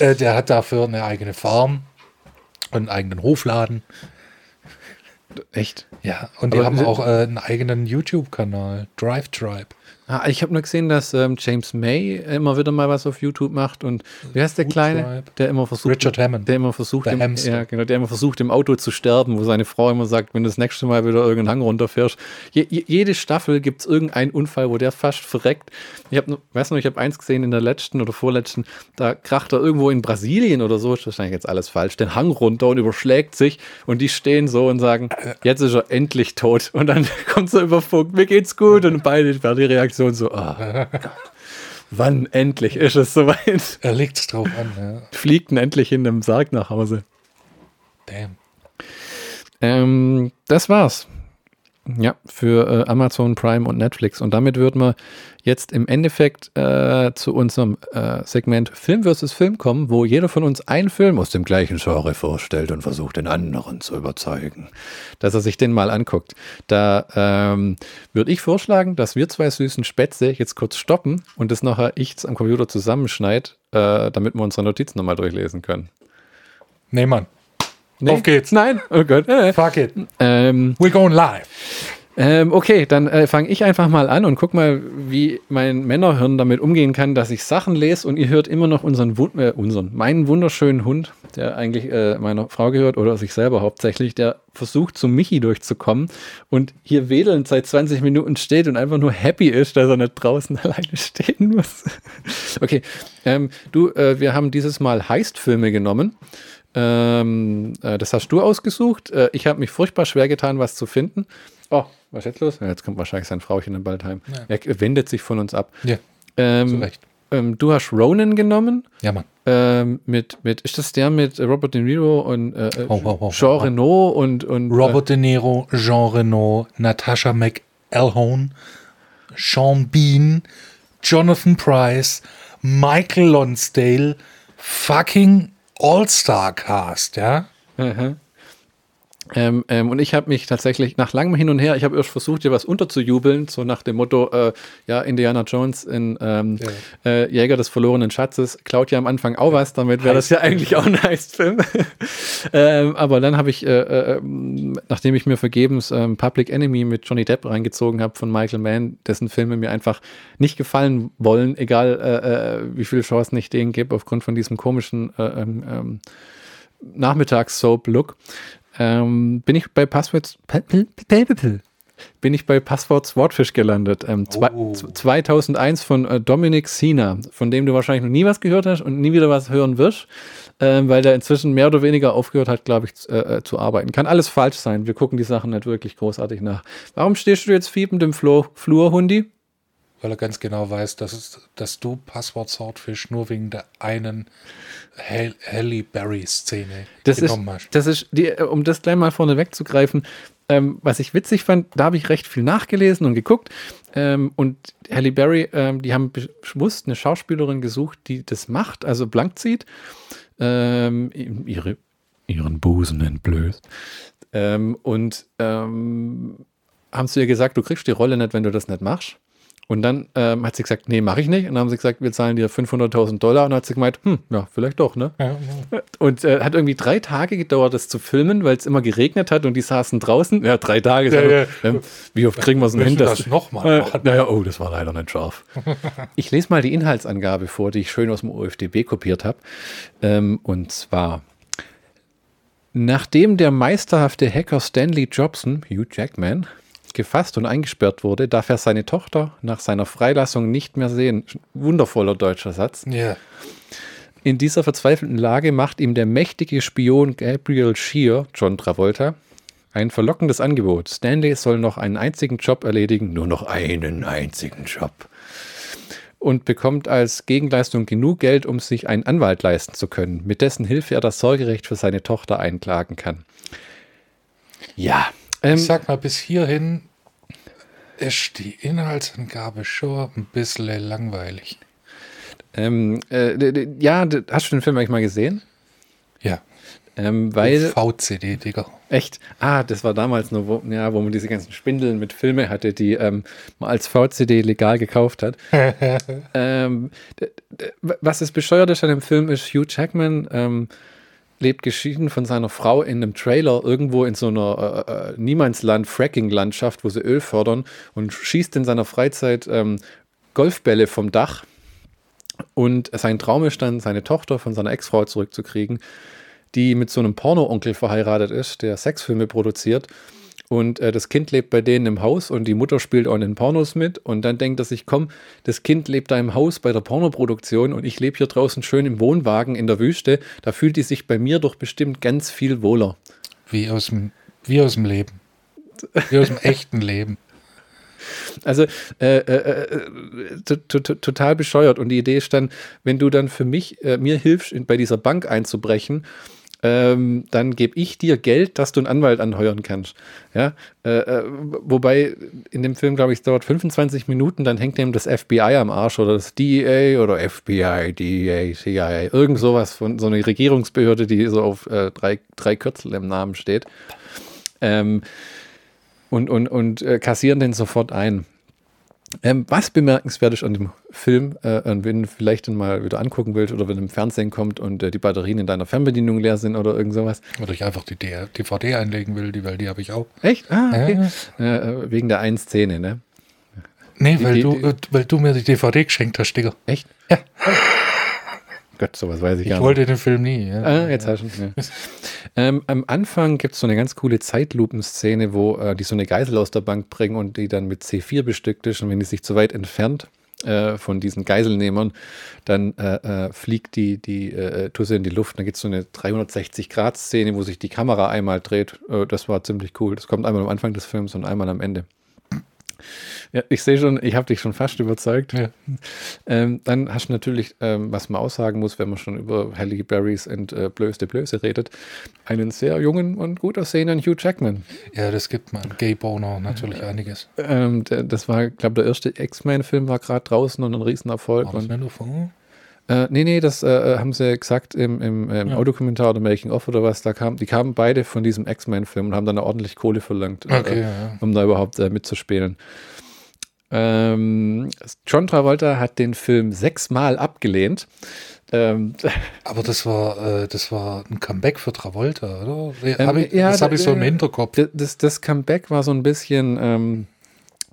Äh, der hat dafür eine eigene Farm und einen eigenen Hofladen. Echt? Ja, und die Aber haben auch äh, einen eigenen YouTube-Kanal, Drive Tribe. Ah, ich habe nur gesehen, dass ähm, James May immer wieder mal was auf YouTube macht und wie heißt der Kleine, Tribe. der immer versucht, Richard Hammond. der immer versucht, Der im, ja, genau, der immer versucht, im Auto zu sterben, wo seine Frau immer sagt, wenn du das nächste Mal wieder irgendeinen Hang runterfährst. Je, je, jede Staffel gibt es irgendeinen Unfall, wo der fast verreckt. Ich habe, weiß noch, ich habe eins gesehen in der letzten oder vorletzten, da kracht er irgendwo in Brasilien oder so, ist wahrscheinlich jetzt alles falsch, den Hang runter und überschlägt sich und die stehen so und sagen, jetzt ist er endlich tot. Und dann kommt so über Funk, mir geht's gut und beide war die Reaktion so, ah, Gott, wann endlich ist es soweit? Er legt es drauf an, ja. Fliegt endlich in einem Sarg nach Hause. Damn. Ähm, das war's. Ja, für äh, Amazon Prime und Netflix. Und damit würden wir jetzt im Endeffekt äh, zu unserem äh, Segment Film vs. Film kommen, wo jeder von uns einen Film aus dem gleichen Genre vorstellt und versucht, den anderen zu überzeugen, dass er sich den mal anguckt. Da ähm, würde ich vorschlagen, dass wir zwei süßen Spätze jetzt kurz stoppen und das nachher ich am Computer zusammenschneide, äh, damit wir unsere Notizen nochmal durchlesen können. Nee, Mann. Nee? Auf geht's. Nein? Oh Gott. Äh. Fuck it. Ähm, We're going live. Ähm, okay, dann äh, fange ich einfach mal an und guck mal, wie mein Männerhirn damit umgehen kann, dass ich Sachen lese und ihr hört immer noch unseren, Wun äh, unseren meinen wunderschönen Hund, der eigentlich äh, meiner Frau gehört oder sich selber hauptsächlich, der versucht zum Michi durchzukommen und hier wedelnd seit 20 Minuten steht und einfach nur happy ist, dass er nicht draußen alleine stehen muss. okay, ähm, du, äh, wir haben dieses Mal Heist-Filme genommen. Ähm, äh, das hast du ausgesucht. Äh, ich habe mich furchtbar schwer getan, was zu finden. Oh, was ist jetzt los? Ja, jetzt kommt wahrscheinlich sein Frauchen dann bald heim. Ja. Er wendet sich von uns ab. Ja, zu Ähm, Recht. ähm, du hast Ronan genommen. Ja, Mann. Ähm, mit, mit, ist das der mit Robert De Niro und äh, äh, Ho, ho, ho, Jean. Reno und, und Robert De Niro, Jean Reno, Natasha McElhone, Sean Bean, Jonathan Price, Michael Lonsdale, fucking All-Star-Cast, ja? Aha. Ähm, ähm, und ich habe mich tatsächlich nach langem Hin und Her, ich habe erst versucht, dir was unterzujubeln, so nach dem Motto, äh, ja, Indiana Jones in ähm, äh, Jäger des verlorenen Schatzes. Klaut ja am Anfang auch was, damit wäre das ja eigentlich auch ein Heist-Film. ähm, aber dann habe ich, äh, äh, ähm, nachdem ich mir vergebens ähm, Public Enemy mit Johnny Depp reingezogen habe von Michael Mann, dessen Filme mir einfach nicht gefallen wollen, egal äh, äh, wie viele Chancen ich denen gebe, aufgrund von diesem komischen Nachmittags-Soap-Look, ähm, bin ich bei Passwords bin ich bei Passwort Swordfish gelandet. Ähm, Oh. z- 2001 von äh, Dominic Sina, von dem du wahrscheinlich noch nie was gehört hast und nie wieder was hören wirst, ähm, weil der inzwischen mehr oder weniger aufgehört hat, glaube ich, äh, äh, zu arbeiten. Kann alles falsch sein. Wir gucken die Sachen nicht wirklich großartig nach. Warum stehst du jetzt fiebend im Flur, Flur Hundi? Weil er ganz genau weiß, dass, es, dass du Passwort Swordfish nur wegen der einen Hal- Halle Berry-Szene Das ist, genommen hast. das ist die, äh, um das gleich mal vorne wegzugreifen, ähm, was ich witzig fand, da habe ich recht viel nachgelesen und geguckt. Ähm, und Halle Berry, ähm, die haben bewusst eine Schauspielerin gesucht, die das macht, also blank zieht, ähm, ihre, ihren Busen entblößt. Ähm, und ähm, haben zu ihr gesagt, du kriegst die Rolle nicht, wenn du das nicht machst. Und dann ähm, hat sie gesagt, nee, mache ich nicht. Und dann haben sie gesagt, wir zahlen dir 500.000 Dollar. Und dann hat sie gemeint, hm, ja, vielleicht doch, ne? Ja, ja. Und äh, hat irgendwie drei Tage gedauert, das zu filmen, weil es immer geregnet hat und die saßen draußen. Ja, drei Tage. Ja, ja. Ähm, Wie oft kriegen wir es denn hin? Das noch mal äh? Naja, oh, das war leider nicht scharf. ich lese mal die Inhaltsangabe vor, die ich schön aus dem OFDB kopiert habe. Ähm, und zwar, nachdem der meisterhafte Hacker Stanley Jobson, Hugh Jackman, gefasst und eingesperrt wurde, darf er seine Tochter nach seiner Freilassung nicht mehr sehen. Wundervoller deutscher Satz. ja. In dieser verzweifelten Lage macht ihm der mächtige Spion Gabriel Shear, John Travolta, ein verlockendes Angebot. Stanley soll noch einen einzigen Job erledigen, nur noch einen einzigen Job. Und bekommt als Gegenleistung genug Geld, um sich einen Anwalt leisten zu können, mit dessen Hilfe er das Sorgerecht für seine Tochter einklagen kann. Ja, ähm, Ich sag mal, bis hierhin ist die Inhaltsangabe schon ein bisschen langweilig. ähm, äh, ja, hast du den Film eigentlich mal gesehen? Ja. Ähm, weil VCD, Digga. Echt? Ah, das war damals nur, wo, ja, wo man diese ganzen Spindeln mit Filme hatte, die ähm, man als VCD legal gekauft hat. ähm, was das Bescheuerte an dem Film ist, Hugh Jackman ähm, lebt geschieden von seiner Frau in einem Trailer irgendwo in so einer äh, äh, Niemandsland-Fracking-Landschaft, wo sie Öl fördern und schießt in seiner Freizeit ähm, Golfbälle vom Dach. Und sein Traum ist dann, seine Tochter von seiner Ex-Frau zurückzukriegen, die mit so einem Porno-Onkel verheiratet ist, der Sexfilme produziert. Und äh, das Kind lebt bei denen im Haus und die Mutter spielt auch in den Pornos mit. Und dann denkt er sich, komm, das Kind lebt da im Haus bei der Pornoproduktion und ich lebe hier draußen schön im Wohnwagen in der Wüste. Da fühlt die sich bei mir doch bestimmt ganz viel wohler. Wie aus dem, wie aus dem Leben. Wie aus dem echten Leben. Also äh, äh, äh total bescheuert. Und die Idee ist dann, wenn du dann für mich, äh, mir hilfst, bei dieser Bank einzubrechen, ähm, dann gebe ich dir Geld, dass du einen Anwalt anheuern kannst. Ja, äh, äh, wobei in dem Film, glaube ich, es dauert 25 Minuten, dann hängt dem das FBI am Arsch oder das DEA oder FBI, DEA, CIA, irgend sowas von so einer Regierungsbehörde, die so auf äh, drei, drei Kürzel im Namen steht. Ähm, und und, und äh, kassieren den sofort ein. Ähm, was bemerkenswert ist an dem Film, äh, wenn du vielleicht dann mal wieder angucken willst oder wenn du im Fernsehen kommt und äh, die Batterien in deiner Fernbedienung leer sind oder irgend sowas. Oder ich einfach die DVD einlegen will, die, weil die habe ich auch. Echt? Ah, okay. Ja. Äh, wegen der einen Szene, ne? Nee, weil, die, du, die, weil du mir die DVD geschenkt hast, Digga. Echt? Ja. Gott, sowas weiß ich, ich gar nicht. Ich wollte den Film nie. Ja. Ah, jetzt hast du ja. ähm, Am Anfang gibt es so eine ganz coole Zeitlupenszene, wo äh, die so eine Geisel aus der Bank bringen und die dann mit C4 bestückt ist. Und wenn die sich zu weit entfernt äh, von diesen Geiselnehmern, dann äh, äh fliegt die, die äh, Tusse in die Luft. Dann gibt es so eine 360-Grad-Szene, wo sich die Kamera einmal dreht. Äh, das war ziemlich cool. Das kommt einmal am Anfang des Films und einmal am Ende. Ja, ich sehe schon, ich habe dich schon fast überzeugt. Ja. Ähm, dann hast du natürlich, ähm, was man aussagen muss, wenn man schon über Halle Berrys und äh, Blöste Blöse redet, einen sehr jungen und gut aussehenden Hugh Jackman. Ja, das gibt man. Gay Boner natürlich äh, einiges. Ähm, der, das war, glaube der erste X-Men-Film war gerade draußen und ein Riesenerfolg. War das und? Äh, nee, nee, das äh, haben sie gesagt im, im, im ja. Audiokommentar oder Making of oder was. Da kam, die kamen beide von diesem X-Men-Film und haben dann ordentlich Kohle verlangt, äh, okay, äh, ja. um da überhaupt äh, mitzuspielen. Ähm, John Travolta hat den Film sechsmal abgelehnt. Ähm, Aber das war, äh, das war ein Comeback für Travolta, oder? Ähm, hab ich, ja, das habe ich so im Hinterkopf. Das, das Comeback war so ein bisschen.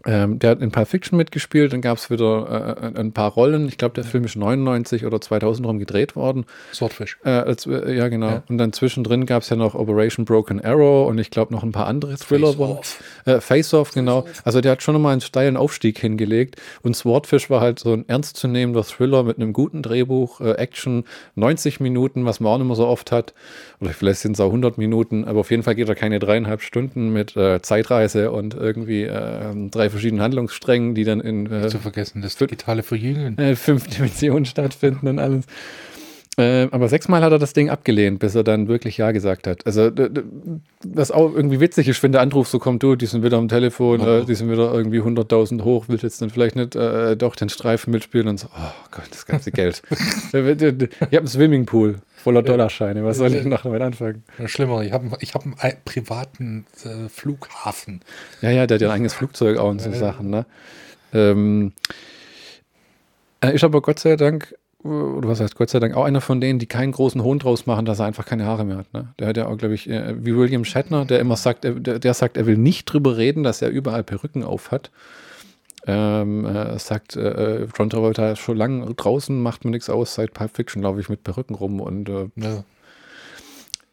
Ähm, der hat in Pulp Fiction mitgespielt, dann gab es wieder äh, ein paar Rollen. Ich glaube, der Film ist 99 oder 2000 rum gedreht worden. Swordfish. Äh, äh, ja, genau. Ja. Und dann zwischendrin gab es ja noch Operation Broken Arrow und ich glaube noch ein paar andere Thriller. Face Off. Äh, Face Off, genau. Face also der hat schon nochmal einen steilen Aufstieg hingelegt. Und Swordfish war halt so ein ernstzunehmender Thriller mit einem guten Drehbuch, äh, Action, 90 Minuten, was man auch nicht mehr so oft hat. Oder vielleicht sind es auch 100 Minuten, aber auf jeden Fall geht er keine dreieinhalb Stunden mit äh, Zeitreise und irgendwie ähm, drei verschiedenen Handlungssträngen, die dann in äh, zu vergessen, das digitale Verjüngen. Äh, fünf Dimensionen stattfinden und alles. Äh, aber sechsmal hat er das Ding abgelehnt, bis er dann wirklich Ja gesagt hat. Also, was auch irgendwie witzig ist, wenn der Anruf so kommt, du, die sind wieder am Telefon, oh. äh, die sind wieder irgendwie 100.000 hoch, willst jetzt dann vielleicht nicht äh, doch den Streifen mitspielen und so, oh Gott, das ganze Geld. ich habe einen Swimmingpool voller Dollarscheine, was soll ich noch damit anfangen? Schlimmer, ich habe ich hab einen privaten äh, Flughafen. Ja, ja, der hat ja ein eigenes Flugzeug auch und so Sachen, ne? Ähm, äh, ich aber Gott sei Dank oder was heißt Gott sei Dank, auch einer von denen, die keinen großen Hohn draus machen, dass er einfach keine Haare mehr hat. Ne? Der hat ja auch, glaube ich, äh, wie William Shatner, der immer sagt, der, der, sagt, er will nicht drüber reden, dass er überall Perücken auf hat. Ähm, äh, sagt, äh, John Travolta schon lange draußen, macht mir nichts aus, seit Pulp Fiction laufe ich mit Perücken rum und äh, ja.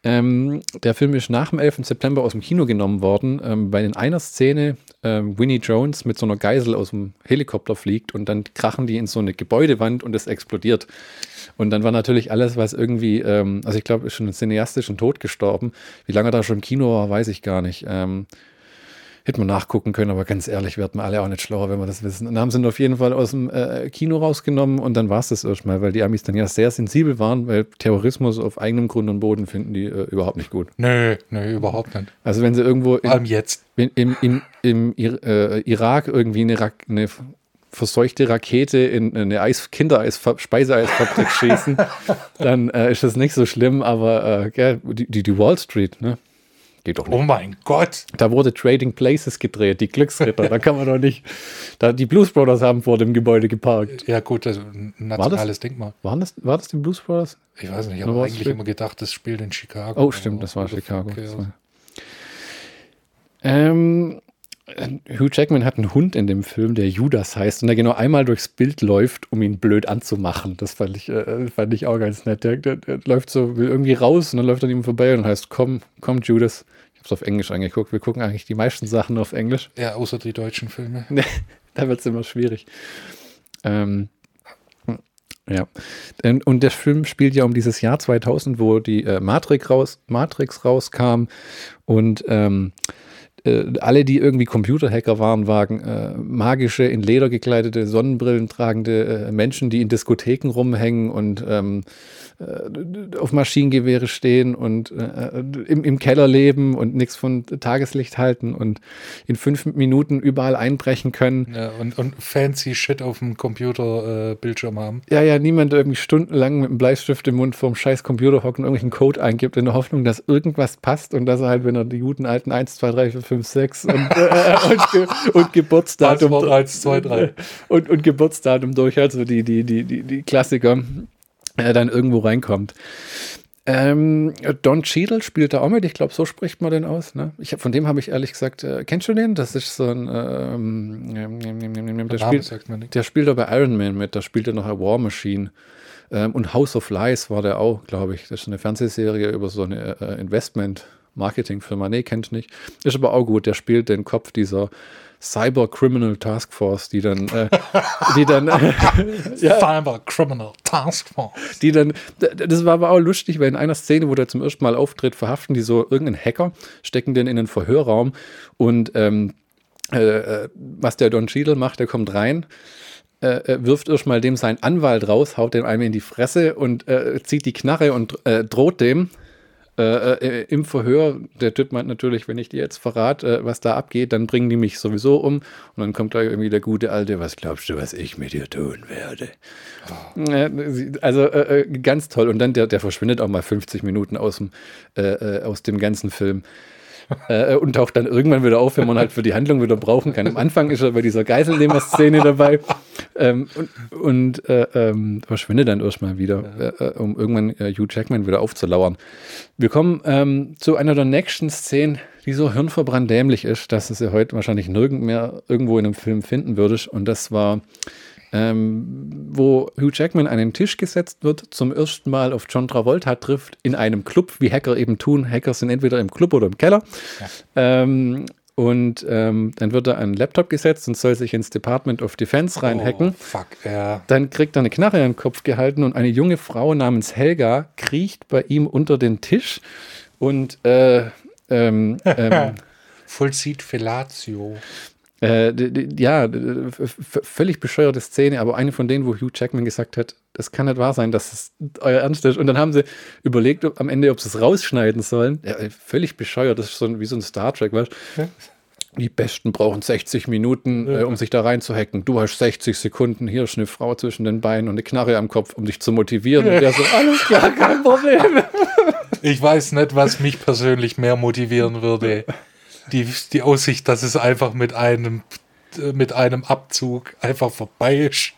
Ähm, der Film ist nach dem 11. September aus dem Kino genommen worden, ähm, weil in einer Szene ähm, Winnie Jones mit so einer Geisel aus dem Helikopter fliegt und dann krachen die in so eine Gebäudewand und es explodiert. Und dann war natürlich alles, was irgendwie, ähm, also ich glaube, ist schon cineastisch und tot gestorben. Wie lange er da schon im Kino war, weiß ich gar nicht. Hätte man nachgucken können, aber ganz ehrlich, werden wir alle auch nicht schlauer, wenn wir das wissen. Und dann haben sie ihn auf jeden Fall aus dem äh, Kino rausgenommen und dann war es das erstmal, weil die Amis dann ja sehr sensibel waren, weil Terrorismus auf eigenem Grund und Boden finden die äh, überhaupt nicht gut. Nö, nö, überhaupt nicht. Also wenn sie irgendwo in, Vor allem jetzt. In, im, im, im äh, Irak irgendwie eine, eine verseuchte Rakete in eine Eis Kindereis Speiseeisfabrik schießen, dann äh, ist das nicht so schlimm, aber äh, die, die, die Wall Street, ne? Geht doch nicht. Oh mein Gott. Da wurde Trading Places gedreht, die Glücksritter. da kann man doch nicht. Da, die Blues Brothers haben vor dem Gebäude geparkt. Ja, gut, das ist ein nationales Denkmal. War das, war das die Blues Brothers? Ich weiß nicht, ich habe eigentlich immer gedacht, das spielt in Chicago. Oh, stimmt, das war Chicago. Das war- Ähm, äh, Hugh Jackman hat einen Hund in dem Film, der Judas heißt, und der genau einmal durchs Bild läuft, um ihn blöd anzumachen. Das fand ich, äh, fand ich auch ganz nett. Der, der, der läuft so, will irgendwie raus und dann läuft er an ihm vorbei und heißt, komm, komm, Judas. Ich hab's auf Englisch angeguckt. Wir gucken eigentlich die meisten Sachen auf Englisch. Ja, außer die deutschen Filme. da wird es immer schwierig. Ähm, ja. Und der Film spielt ja um dieses Jahr 2000, wo die äh, Matrix, raus, Matrix rauskam und ähm, äh, alle, die irgendwie Computerhacker waren, waren äh, magische, in Leder gekleidete, Sonnenbrillen tragende äh, Menschen, die in Diskotheken rumhängen und ähm, äh, auf Maschinengewehre stehen und äh, im, im Keller leben und nichts von Tageslicht halten und in fünf Minuten überall einbrechen können. Ja, und, und fancy Shit auf dem Computerbildschirm äh, Bildschirm haben. Ja, ja, niemand irgendwie stundenlang mit einem Bleistift im Mund vorm scheiß Computer hockt und irgendwelchen Code eingibt, in der Hoffnung, dass irgendwas passt und dass er halt, wenn er die guten alten 1, 2, 3, 4, 5, 6 und, äh, und, Ge und Geburtsdatum Passwort 1, 2, 3. und, und Geburtsdatum durch, also die, die, die, die, die Klassiker, äh, dann irgendwo reinkommt. Ähm, Don Cheadle spielt da auch mit, ich glaube, so spricht man den aus. Ne? Ich hab, von dem habe ich ehrlich gesagt, äh, kennst du den? Das ist so ein, ähm, der, spielt, der spielt da bei Iron Man mit, da spielt er noch eine War Machine. Ähm, und House of Lies war der auch, glaube ich. Das ist eine Fernsehserie über so eine äh, Investment-Marketing-Firma. Nee, kennt nicht. Ist aber auch gut. Der spielt den Kopf dieser Cyber Criminal Task Force, die dann, äh, die dann, äh, ja, Cyber Criminal Task Force. die dann, das war aber auch lustig, weil in einer Szene, wo der zum ersten Mal auftritt, verhaften die so irgendeinen Hacker, stecken den in einen Verhörraum und ähm, äh, äh, was der Don Cheadle macht, der kommt rein, äh, äh, wirft erstmal dem seinen Anwalt raus, haut den einem in die Fresse und äh, zieht die Knarre und äh, droht dem. Äh, äh, im Verhör, der Typ meint natürlich, wenn ich dir jetzt verrate, äh, was da abgeht, dann bringen die mich sowieso um. Und dann kommt da irgendwie der gute Alte, was glaubst du, was ich mit dir tun werde? Äh, sie- Also äh, äh, ganz toll. Und dann der, der verschwindet auch mal 50 Minuten aus dem, äh, äh, aus dem ganzen Film. Äh, und taucht dann irgendwann wieder auf, wenn man halt für die Handlung wieder brauchen kann. Am Anfang ist er bei dieser Geiselnehmer-Szene dabei ähm, und, und äh, ähm, verschwindet dann erstmal wieder, äh, äh, um irgendwann äh, Hugh Jackman wieder aufzulauern. Wir kommen ähm, zu einer der nächsten Szenen, die so hirnverbrannt dämlich ist, dass du sie heute wahrscheinlich nirgend mehr irgendwo in einem Film finden würdest. Und das war ähm, wo Hugh Jackman an den Tisch gesetzt wird, zum ersten Mal auf John Travolta trifft, in einem Club, wie Hacker eben tun. Hacker sind entweder im Club oder im Keller. Ähm, und ähm, dann wird er an einen Laptop gesetzt und soll sich ins Department of Defense reinhacken. Oh, fuck, ja. Dann kriegt er eine Knarre in den Kopf gehalten und eine junge Frau namens Helga kriecht bei ihm unter den Tisch und äh, ähm, ähm, Vollzieht Fellatio. Äh, ja, völlig bescheuerte Szene, aber eine von denen, wo Hugh Jackman gesagt hat, das kann nicht wahr sein, dass es euer Ernst ist. Und dann haben sie überlegt ob, am Ende, ob sie es rausschneiden sollen. Ja, äh, völlig bescheuert, das ist so ein, wie so ein Star Trek, weißt du? Die Besten brauchen 60 Minuten, äh, um sich da reinzuhacken. Du hast 60 Sekunden, hier ist eine Frau zwischen den Beinen und eine Knarre am Kopf, um dich zu motivieren. Und der so, alles klar, kein Problem. Ich weiß nicht, was mich persönlich mehr motivieren würde. Die, die Aussicht, dass es einfach mit einem, äh, mit einem Abzug einfach vorbei ist.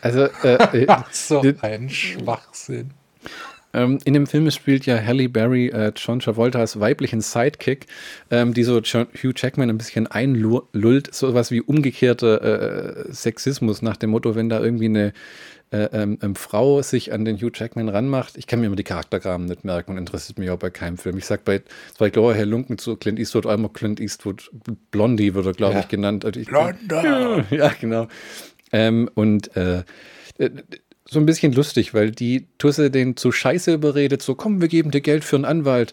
Also, äh, äh, So ein Schwachsinn. Ähm, in dem Film spielt ja Halle Berry äh, John Travoltas weiblichen Sidekick, ähm, die so John, Hugh Jackman ein bisschen einlullt, sowas wie umgekehrter äh, Sexismus nach dem Motto, wenn da irgendwie eine äh, ähm, ähm, Frau sich an den Hugh Jackman ranmacht. Ich kann mir immer die Charaktergraben nicht merken und interessiert mich auch bei keinem Film. Ich sag bei zwei Gloria Herr Lunken zu Clint Eastwood, einmal Clint Eastwood, Blondie wird er, glaube Ja. ich, genannt. Ich- Blonde. ja, genau. Ähm, und äh, äh, so ein bisschen lustig, weil die Tusse den zu Scheiße überredet, so komm, wir geben dir Geld für einen Anwalt.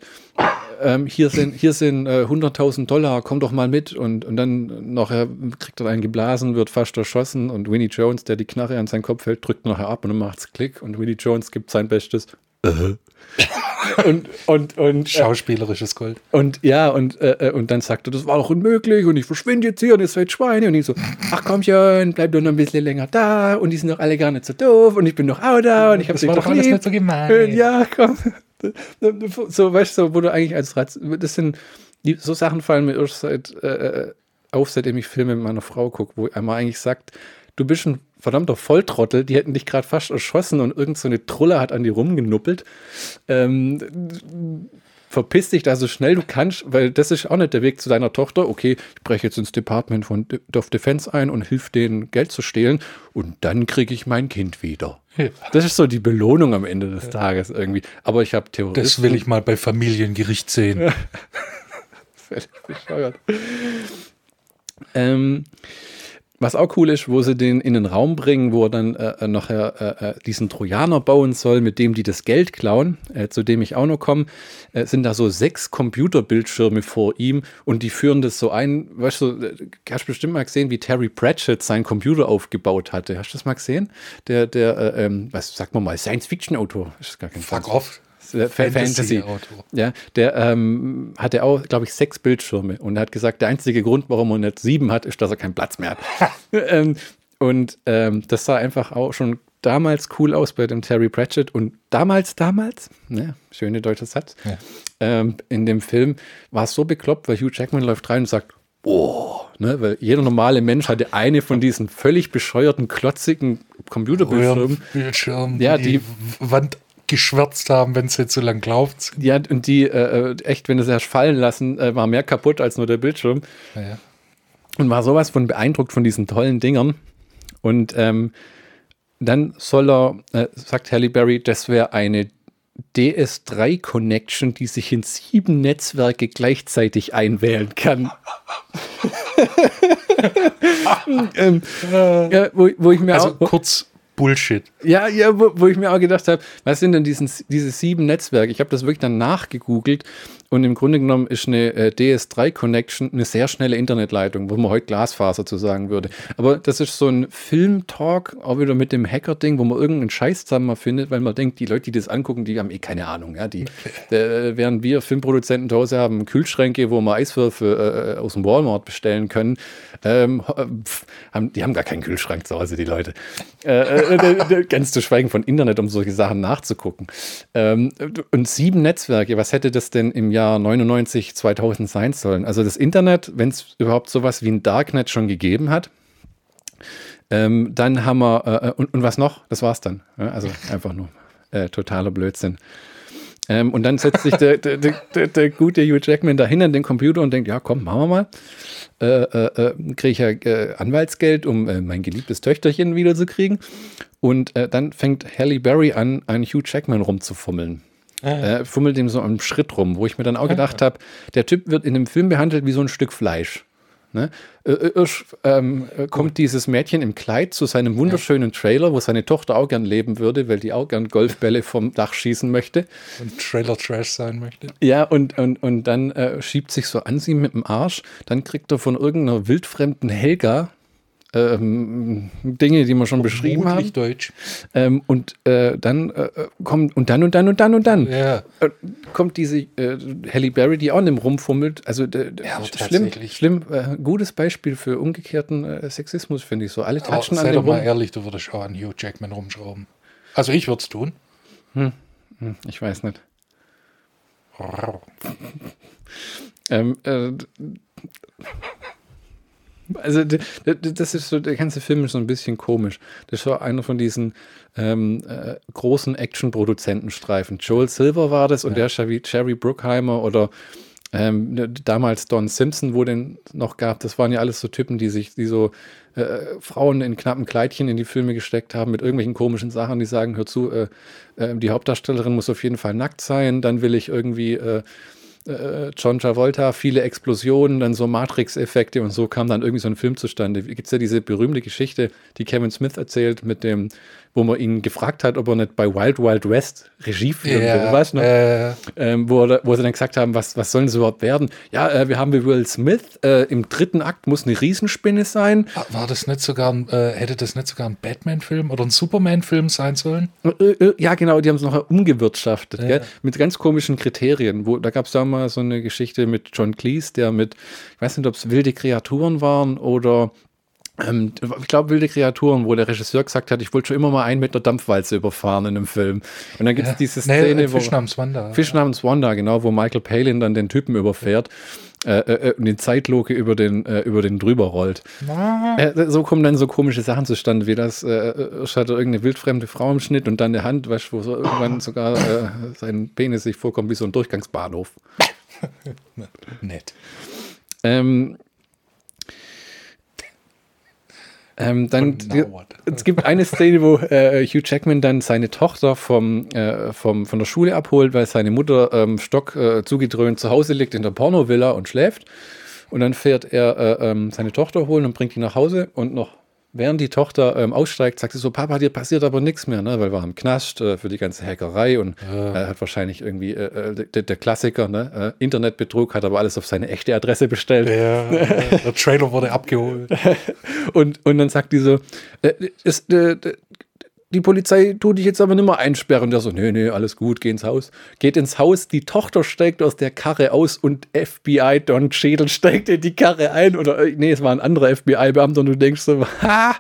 Ähm, hier sind, hier sind äh, 100.000 Dollar, komm doch mal mit. Und, und dann nachher kriegt er einen geblasen, wird fast erschossen und Winnie Jones, der die Knarre an seinen Kopf hält, drückt nachher ab und dann macht's Klick und Winnie Jones gibt sein Bestes. und, und, und, äh, Schauspielerisches Gold. und ja, und, äh, äh, und dann sagt er, das war doch unmöglich und ich verschwinde jetzt hier und ihr seid Schweine. Und ich so, ach komm schon, bleib doch noch ein bisschen länger da und die sind doch alle gar nicht so doof und ich bin doch auch da und ich habe war doch doch alles nicht so gemein. Äh, Ja, komm. So, weißt du, wo du eigentlich als Rat, das sind, so Sachen fallen mir erst seit, äh, auf, seitdem ich Filme mit meiner Frau gucke, wo einmal eigentlich sagt, du bist ein verdammter Volltrottel, die hätten dich gerade fast erschossen und irgend so eine Trulle hat an dir rumgenuppelt. Ähm, verpiss dich da so schnell du kannst, weil das ist auch nicht der Weg zu deiner Tochter. Okay, ich breche jetzt ins Department von of Defense ein und hilf denen Geld zu stehlen und dann kriege ich mein Kind wieder. Ja. Das ist so die Belohnung am Ende des ja. Tages irgendwie. Aber ich habe Theorien. Das will ich mal bei Familiengericht sehen. Völlig bescheuert. Ähm, was auch cool ist, wo sie den in den Raum bringen, wo er dann äh, äh nachher äh, äh, diesen Trojaner bauen soll, mit dem die das Geld klauen, äh, zu dem ich auch noch komme, äh, sind da so sechs Computerbildschirme vor ihm und die führen das so ein. Weißt du, hast bestimmt mal gesehen, wie Terry Pratchett seinen Computer aufgebaut hatte. Hast du das mal gesehen? Der, der, ähm, was sagt man mal, Science-Fiction-Autor. Fuck off. Fantasy. Fantasy. Ja, der ähm, hatte auch, glaube ich, sechs Bildschirme und hat gesagt, der einzige Grund, warum er nicht sieben hat, ist, dass er keinen Platz mehr hat. ähm, und ähm, das sah einfach auch schon damals cool aus bei dem Terry Pratchett und damals, damals, ne, schöne deutsche Satz, ja. ähm, in dem Film war es so bekloppt, weil Hugh Jackman läuft rein und sagt, oh, ne, weil jeder normale Mensch hatte eine von diesen völlig bescheuerten, klotzigen Computerbildschirmen. Bildschirm, ja, die, die Wand geschwärzt haben, wenn sie zu lang gelaufen sind. Ja, und die, äh, echt, wenn sie erst fallen lassen, äh, war mehr kaputt als nur der Bildschirm. Ja, ja. Und war sowas von beeindruckt von diesen tollen Dingern. Und ähm, dann soll er, äh, sagt Halle Berry, das wäre eine DS3-Connection, die sich in sieben Netzwerke gleichzeitig einwählen kann. ähm, ja, wo, wo, ich mir also auch, kurz Bullshit. Ja, ja, wo, wo ich mir auch gedacht habe, was sind denn diesen, diese sieben Netzwerke? Ich habe das wirklich dann nachgegoogelt und im Grunde genommen ist eine äh, DS3-Connection eine sehr schnelle Internetleitung, wo man heute Glasfaser zu sagen würde. Aber das ist so ein Film-Talk, auch wieder mit dem Hacker-Ding, wo man irgendeinen Scheiß zusammen findet, weil man denkt, die Leute, die das angucken, die haben eh keine Ahnung. Ja? Die, äh, während wir Filmproduzenten zu Hause haben Kühlschränke, wo wir Eiswürfel äh, äh aus dem Walmart bestellen können, ähm, pf, haben, die haben gar keinen Kühlschrank zu Hause, die Leute. Äh, äh, ganz zu schweigen von Internet, um solche Sachen nachzugucken. Ähm, und sieben Netzwerke, was hätte das denn im Jahr Jahr 99, 2000 sein sollen. Also das Internet, wenn es überhaupt sowas wie ein Darknet schon gegeben hat, ähm, dann haben wir, äh, äh und, und, was noch? Das war's dann. Ja, also einfach nur äh, totaler Blödsinn. Ähm, und dann setzt sich der, der, der, der, gute Hugh Jackman dahin an den Computer und denkt, ja komm, machen wir mal. Äh, äh, äh kriege ich ja äh, Anwaltsgeld, um äh, mein geliebtes Töchterchen wiederzukriegen. Und dann fängt Halle Berry an, an Hugh Jackman rumzufummeln. Ah, äh, fummelt ihm so am Schritt rum, wo ich mir dann auch ah, gedacht habe, der Typ wird in dem Film behandelt wie so ein Stück Fleisch. Ne? Äh, äh, ähm, kommt dieses Mädchen im Kleid zu seinem wunderschönen Trailer, wo seine Tochter auch gern leben würde, weil die auch gern Golfbälle vom Dach schießen möchte. Und Trailer-Trash sein möchte. Ja, und, und, und dann äh, schiebt sich so an sie mit dem Arsch. Dann kriegt er von irgendeiner wildfremden Helga ähm, Dinge, die wir schon beschrieben haben. Deutsch. Ähm, und äh, dann äh, kommt und dann und dann und dann und dann ja. äh, kommt diese äh, Halle Berry, die auch in dem rumfummelt. Also ja, schlimm, schlimm. Äh, gutes Beispiel für umgekehrten äh, Sexismus finde ich so. Alle touchen oh, an sei dem doch mal ehrlich, du würdest auch an Hugh Jackman rumschrauben. Also ich würde es tun. Hm. Hm, ich weiß nicht. ähm, äh, also das ist so, der ganze Film ist so ein bisschen komisch. Das war einer von diesen ähm, äh, großen Action-Produzentenstreifen. Joel Silver war das und ja. der Jerry, Jerry Bruckheimer oder ähm, damals Don Simpson, wo den noch gab. Das waren ja alles so Typen, die sich, die so äh, Frauen in knappen Kleidchen in die Filme gesteckt haben mit irgendwelchen komischen Sachen, die sagen, hör zu, äh, äh die Hauptdarstellerin muss auf jeden Fall nackt sein, dann will ich irgendwie äh, John Travolta, viele Explosionen, dann so Matrix-Effekte und so kam dann irgendwie so ein Film zustande. Gibt es ja diese berühmte Geschichte, die Kevin Smith erzählt mit dem wo man ihn gefragt hat, ob er nicht bei Wild Wild West Regie führen yeah, will, weißt du äh. ähm, wo, wo sie dann gesagt haben, was, was sollen sie überhaupt werden? Ja, äh, wir haben wie Will Smith, äh, im dritten Akt muss eine Riesenspinne sein. War das nicht sogar, äh, hätte das nicht sogar ein Batman-Film oder ein Superman-Film sein sollen? Äh, äh, ja, genau, die haben es noch umgewirtschaftet, ja. mit ganz komischen Kriterien. Wo, da gab es da mal so eine Geschichte mit John Cleese, der mit, ich weiß nicht, ob es wilde Kreaturen waren oder ähm, ich glaube, wilde Kreaturen, wo der Regisseur gesagt hat, ich wollte schon immer mal einen mit einer Dampfwalze überfahren in einem Film. Und dann gibt es ja. diese Szene, nee, Fisch wo. namens Wanda. Fisch namens Wanda, genau, wo Michael Palin dann den Typen überfährt. Äh, äh, und die Zeitlupe über den, äh, über den drüber rollt. Äh, so kommen dann so komische Sachen zustande, wie das, äh, hat irgendeine wildfremde Frau im Schnitt und dann der Hand, weißt, wo so irgendwann sogar äh, sein Penis sich vorkommt wie so ein Durchgangsbahnhof. Nett. Ähm, Ähm, dann, es gibt eine Szene, wo äh, Hugh Jackman dann seine Tochter vom, äh, vom, von der Schule abholt, weil seine Mutter ähm, Stock äh, zugedröhnt zu Hause liegt in der Pornovilla und schläft. Und dann fährt er äh, ähm, seine Tochter holen und bringt die nach Hause und noch während die Tochter ähm, aussteigt, sagt sie so, Papa, dir passiert aber nichts mehr, ne? weil wir am Knast äh, für die ganze Hackerei und ja. äh, hat wahrscheinlich irgendwie äh, äh der, der, Klassiker, ne? Äh, Internetbetrug, hat aber alles auf seine echte Adresse bestellt. Ja, der Trailer wurde abgeholt. und, und dann sagt die so, ist, äh, die Polizei tut dich jetzt aber nicht mehr einsperren. Der so, nee, nee, alles gut, geh ins Haus. Geht ins Haus, die Tochter steigt aus der Karre aus und FBI Don Schädel steigt in die Karre ein. Oder, äh, nee, es war ein anderer FBI-Beamter und du denkst so, ha,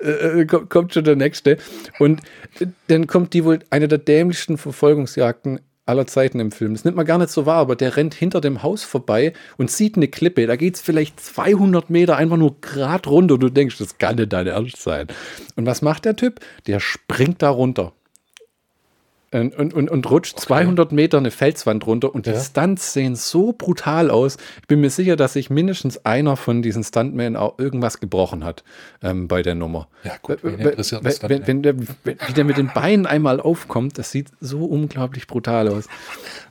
äh, äh kommt schon der Nächste. Und äh, dann kommt die wohl eine der dämlichsten Verfolgungsjagden aller Zeiten im Film. Das nimmt man gar nicht so wahr, aber der rennt hinter dem Haus vorbei und sieht eine Klippe. Da geht es vielleicht 200 Meter einfach nur grad runter und du denkst, das kann nicht dein Ernst sein. Und was macht der Typ? Der springt da runter und, und, und rutscht okay. 200 Meter eine Felswand runter und die ja. Stunts sehen so brutal aus. Ich bin mir sicher, dass sich mindestens einer von diesen Stuntmen auch irgendwas gebrochen hat ähm, bei der Nummer. Ja, gut, wenn, wenn, wenn, der, wie der mit den Beinen einmal aufkommt, das sieht so unglaublich brutal aus.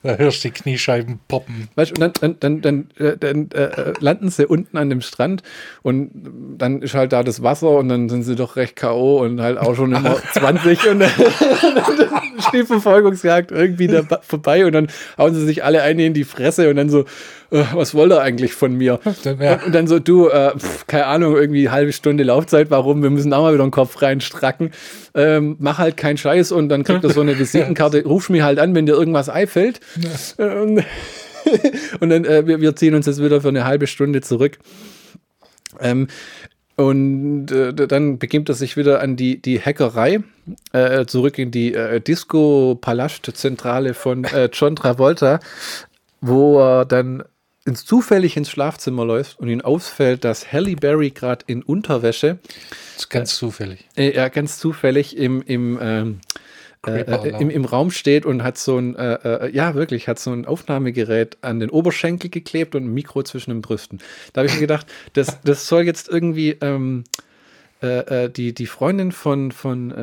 Da hörst du die Kniescheiben poppen. Weißt, und dann, dann, dann, dann, äh, dann äh, landen sie unten an dem Strand und dann ist halt da das Wasser und dann sind sie doch recht K.O. und halt auch schon immer 20 und dann, steht Verfolgungsjagd irgendwie da vorbei und dann hauen sie sich alle eine in die Fresse und dann so, äh, was wollt ihr eigentlich von mir? Ja. Und, und, dann so, du, äh, pf, keine Ahnung, irgendwie halbe Stunde Laufzeit, warum? Wir müssen auch mal wieder den Kopf reinstracken. Ähm, mach halt keinen Scheiß und dann kriegt er so eine Visitenkarte, ruf mich halt an, wenn dir irgendwas einfällt. Ja. Ähm, und dann, äh, wir, wir ziehen uns jetzt wieder für eine halbe Stunde zurück. Ähm, und äh, dann begibt er sich wieder an die, die Hackerei, äh, zurück in die äh, Disco-Palast-Zentrale von äh, John Travolta, wo er dann ins zufällig ins Schlafzimmer läuft und ihn ausfällt, dass Halle Berry gerade in Unterwäsche. Ganz zufällig. Äh, ja, ganz zufällig im, im ähm, äh, äh, im, im Raum steht und hat so ein, äh, äh, ja wirklich, hat so ein Aufnahmegerät an den Oberschenkel geklebt und ein Mikro zwischen den Brüsten. Da habe ich mir gedacht, das, das soll jetzt irgendwie ähm, äh, äh, die, die Freundin von, von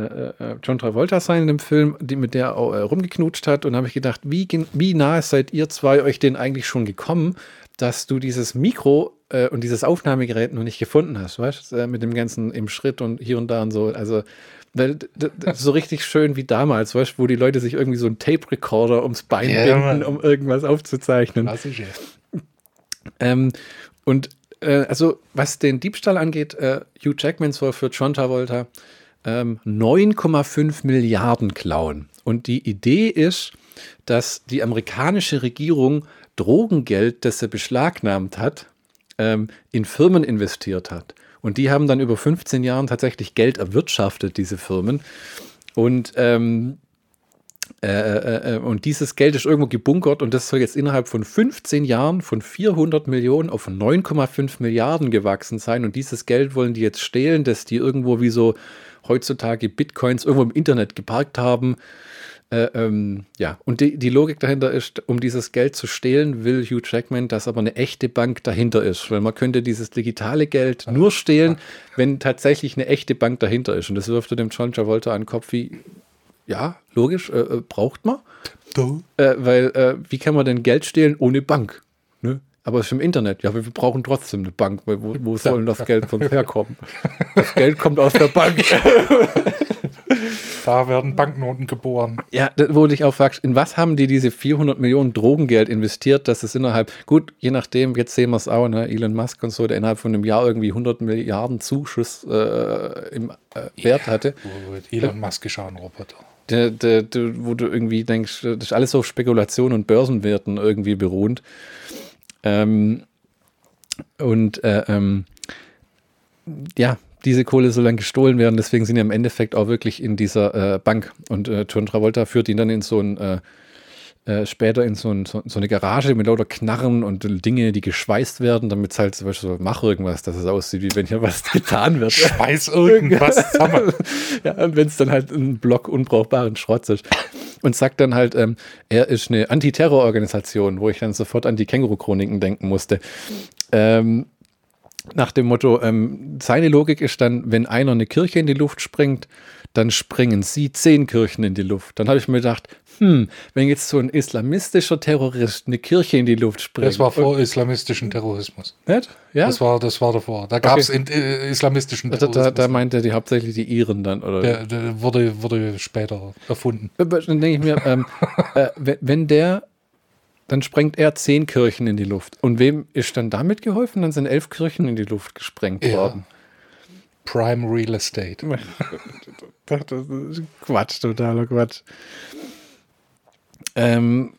John Travolta sein in dem Film, die, mit der er auch rumgeknutscht hat. Und habe ich gedacht, wie, wie nahe seid ihr zwei euch denn eigentlich schon gekommen, dass du dieses Mikro und dieses Aufnahmegerät noch nicht gefunden hast, weißt du, mit dem ganzen im Schritt und hier und da und so. Also weil, so richtig schön wie damals, weißt, wo die Leute sich irgendwie so einen Tape-Recorder ums Bein ja, binden, um irgendwas aufzuzeichnen. Klassisch, ja. Ähm, und äh, also, was den Diebstahl angeht, äh, Hugh Jackman soll für John Travolta ähm, 9,5 Milliarden klauen. Und die Idee ist, dass die amerikanische Regierung Drogengeld, das er beschlagnahmt hat, ähm, in Firmen investiert hat. Und die haben dann über 15 Jahren tatsächlich Geld erwirtschaftet, diese Firmen. Und ähm, äh, äh, äh, und dieses Geld ist irgendwo gebunkert und das soll jetzt innerhalb von 15 Jahren von 400 Millionen auf 9,5 Milliarden gewachsen sein. Und dieses Geld wollen die jetzt stehlen, dass die irgendwo wie so heutzutage Bitcoins irgendwo im Internet geparkt haben äh, ähm, ja, und die, die Logik dahinter ist, um dieses Geld zu stehlen, will Hugh Jackman, dass aber eine echte Bank dahinter ist. Weil man könnte dieses digitale Geld nur stehlen, wenn tatsächlich eine echte Bank dahinter ist. Und das wirft er dem John Travolta an den Kopf wie, ja, logisch, äh, äh braucht man. Äh, weil, äh, wie kann man denn Geld stehlen ohne Bank? Ne? Aber es ist im Internet. Ja, wir brauchen trotzdem eine Bank, weil wo, wo soll denn das Geld sonst herkommen? Das Geld kommt aus der Bank. Da werden Banknoten geboren. Ja, da wurde ich auch fragst, in was haben die diese 400 Millionen Drogengeld investiert, dass es innerhalb, gut, je nachdem, jetzt sehen wir es auch, ne, Elon Musk und so, der innerhalb von einem Jahr irgendwie 100 Milliarden Zuschuss äh, im äh, Wert hatte. Elon Musk ist ein Roboter. Der, der, der, wo du irgendwie denkst, das ist alles auf Spekulation und Börsenwerten irgendwie beruhend. Ähm, und äh, ähm, ja, diese Kohle soll dann gestohlen werden. Deswegen sind die im Endeffekt auch wirklich in dieser äh, Bank. Und äh, John Travolta führt ihn dann in so ein, äh, äh, später in so, ein, so, so, eine Garage mit lauter Knarren und Dinge, die geschweißt werden, damit es halt zum Beispiel so, mach irgendwas, dass es aussieht, wie wenn hier was getan wird. Schweiß irgendwas zusammen. ja, und wenn es dann halt ein Block unbrauchbaren Schrott ist. Und sagt dann halt, ähm, er ist eine Antiterrororganisation, wo ich dann sofort an die Känguru-Chroniken denken musste. Ähm, nach dem Motto, ähm, seine Logik ist dann, wenn einer eine Kirche in die Luft springt, dann springen sie zehn Kirchen in die Luft. Dann habe ich mir gedacht, hm, wenn jetzt so ein islamistischer Terrorist eine Kirche in die Luft springt. Das war vor islamistischen Terrorismus. Nicht? Ja? Das war, das war davor. Da gab es okay. äh, islamistischen Terrorismus. Da, da, da meinte die hauptsächlich die Iren dann, oder? Der, der wurde, wurde später erfunden. Dann denke ich mir, ähm, äh, wenn der dann sprengt er zehn Kirchen in die Luft. Und wem ist dann damit geholfen? Dann sind elf Kirchen in die Luft gesprengt ja. worden. Prime Real Estate. das ist Quatsch, totaler Quatsch. Ähm,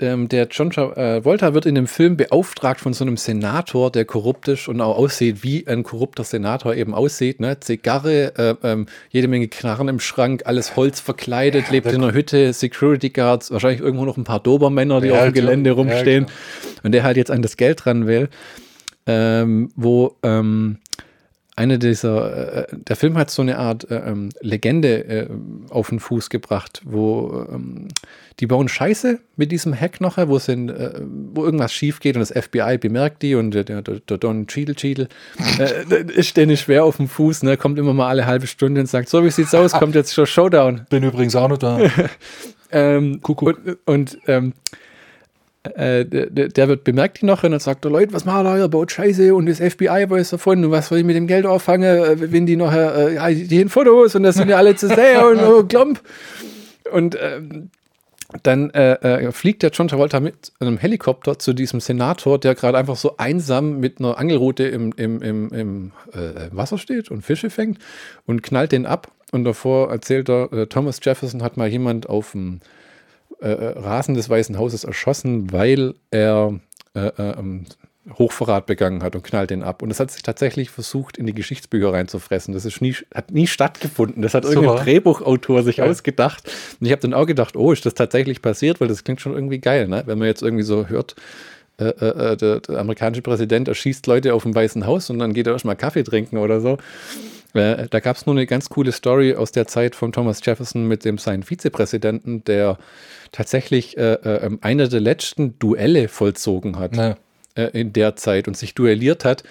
ähm, der John äh, wird in dem Film beauftragt von so einem Senator, der korrupt ist und auch aussieht, wie ein korrupter Senator eben aussieht. Ne? Zigarre, äh, ähm, jede Menge Knarren im Schrank, alles Holz verkleidet, lebt in einer Hütte, Security Guards, wahrscheinlich irgendwo noch ein paar Dobermänner, die ja, auf dem Gelände rumstehen. Ja, und der halt jetzt an das Geld ran will. Ähm, wo ähm, eine dieser, äh, der Film hat so eine Art äh, ähm, Legende äh, auf den Fuß gebracht, wo ähm, die bauen Scheiße mit diesem Hack noch, wo, sind, äh, wo irgendwas schief geht und das FBI bemerkt die und der, der, der Don Cheadle Cheadle äh, ist denen schwer auf dem Fuß, ne, kommt immer mal alle halbe Stunde und sagt, so wie sieht's aus, kommt jetzt schon Showdown. Bin übrigens auch noch da. ähm, Kuckuck. Und, und ähm, äh, der, wird bemerkt die noch und dann sagt er, Leute, was macht ihr, baut Scheiße und das FBI weiß davon und was soll ich mit dem Geld auffangen, äh, wenn die nachher, äh, die in Fotos und das sind ja alle zu sehen und oh, klomp. Und ähm, dann äh, äh, fliegt der John Travolta mit einem Helikopter zu diesem Senator, der gerade einfach so einsam mit einer Angelrute im, im, im, im äh, Wasser steht und Fische fängt und knallt den ab. Und davor erzählt er, Thomas Jefferson hat mal jemand auf dem äh, äh, Rasen des Weißen Hauses erschossen, weil er äh, äh, ähm, Hochverrat begangen hat und knallt den ab. Und das hat sich tatsächlich versucht, in die Geschichtsbücher reinzufressen. Das ist nie, hat nie stattgefunden. Das hat Super. irgendein Drehbuchautor sich ja. ausgedacht. Und ich habe dann auch gedacht, oh, ist das tatsächlich passiert? Weil das klingt schon irgendwie geil, ne? Wenn man jetzt irgendwie so hört, äh, äh, der, der, amerikanische Präsident erschießt Leute auf dem Weißen Haus und dann geht er erstmal Kaffee trinken oder so. Äh, da gab es nur eine ganz coole Story aus der Zeit von Thomas Jefferson mit dem seinen Vizepräsidenten, der tatsächlich äh, äh, einer der letzten Duelle vollzogen hat ja. äh, in der Zeit und sich duelliert hat.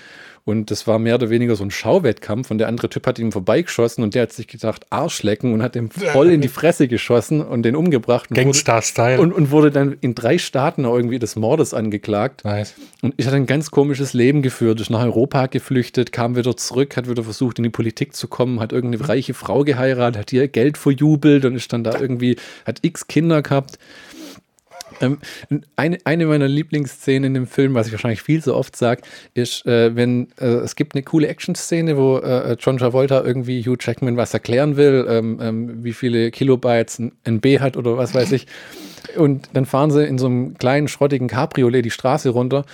Und das war mehr oder weniger so ein Schauwettkampf und der andere Typ hat ihm vorbeigeschossen und der hat sich gedacht, Arschlecken und hat ihm voll in die Fresse geschossen und den umgebracht. Gangster-Style. Und, und, wurde dann in drei Staaten irgendwie des Mordes angeklagt. Nice. Und ich hatte ein ganz komisches Leben geführt, ist nach Europa geflüchtet, kam wieder zurück, hat wieder versucht, in die Politik zu kommen, hat irgendeine reiche Frau geheiratet, hat ihr Geld verjubelt und ist dann da irgendwie, hat x Kinder gehabt. Ähm, eine, eine meiner Lieblingsszenen in dem Film, was ich wahrscheinlich viel so oft sage, ist, äh, wenn äh, es gibt eine coole Action-Szene, wo äh, John Travolta irgendwie Hugh Jackman was erklären will, ähm, ähm, wie viele Kilobytes ein, ein B hat oder was weiß ich. Und dann fahren sie in so einem kleinen, schrottigen Cabriolet die Straße runter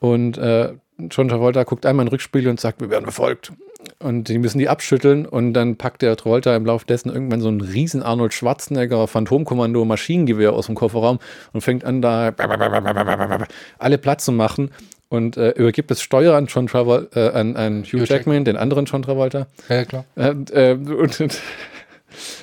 und äh, John Travolta guckt einmal in den Rückspiegel und sagt, wir werden verfolgt. Und die müssen die abschütteln und dann packt der Travolta im Lauf dessen irgendwann so ein riesen Arnold Schwarzenegger Phantomkommando Maschinengewehr aus dem Kofferraum und fängt an da alle Platz zu machen und äh, übergibt das Steuer an John Travolta, äh, an, an Hugh, Hugh Jackman, Jackman, den anderen John Travolta. Ja, klar. Und, äh, und,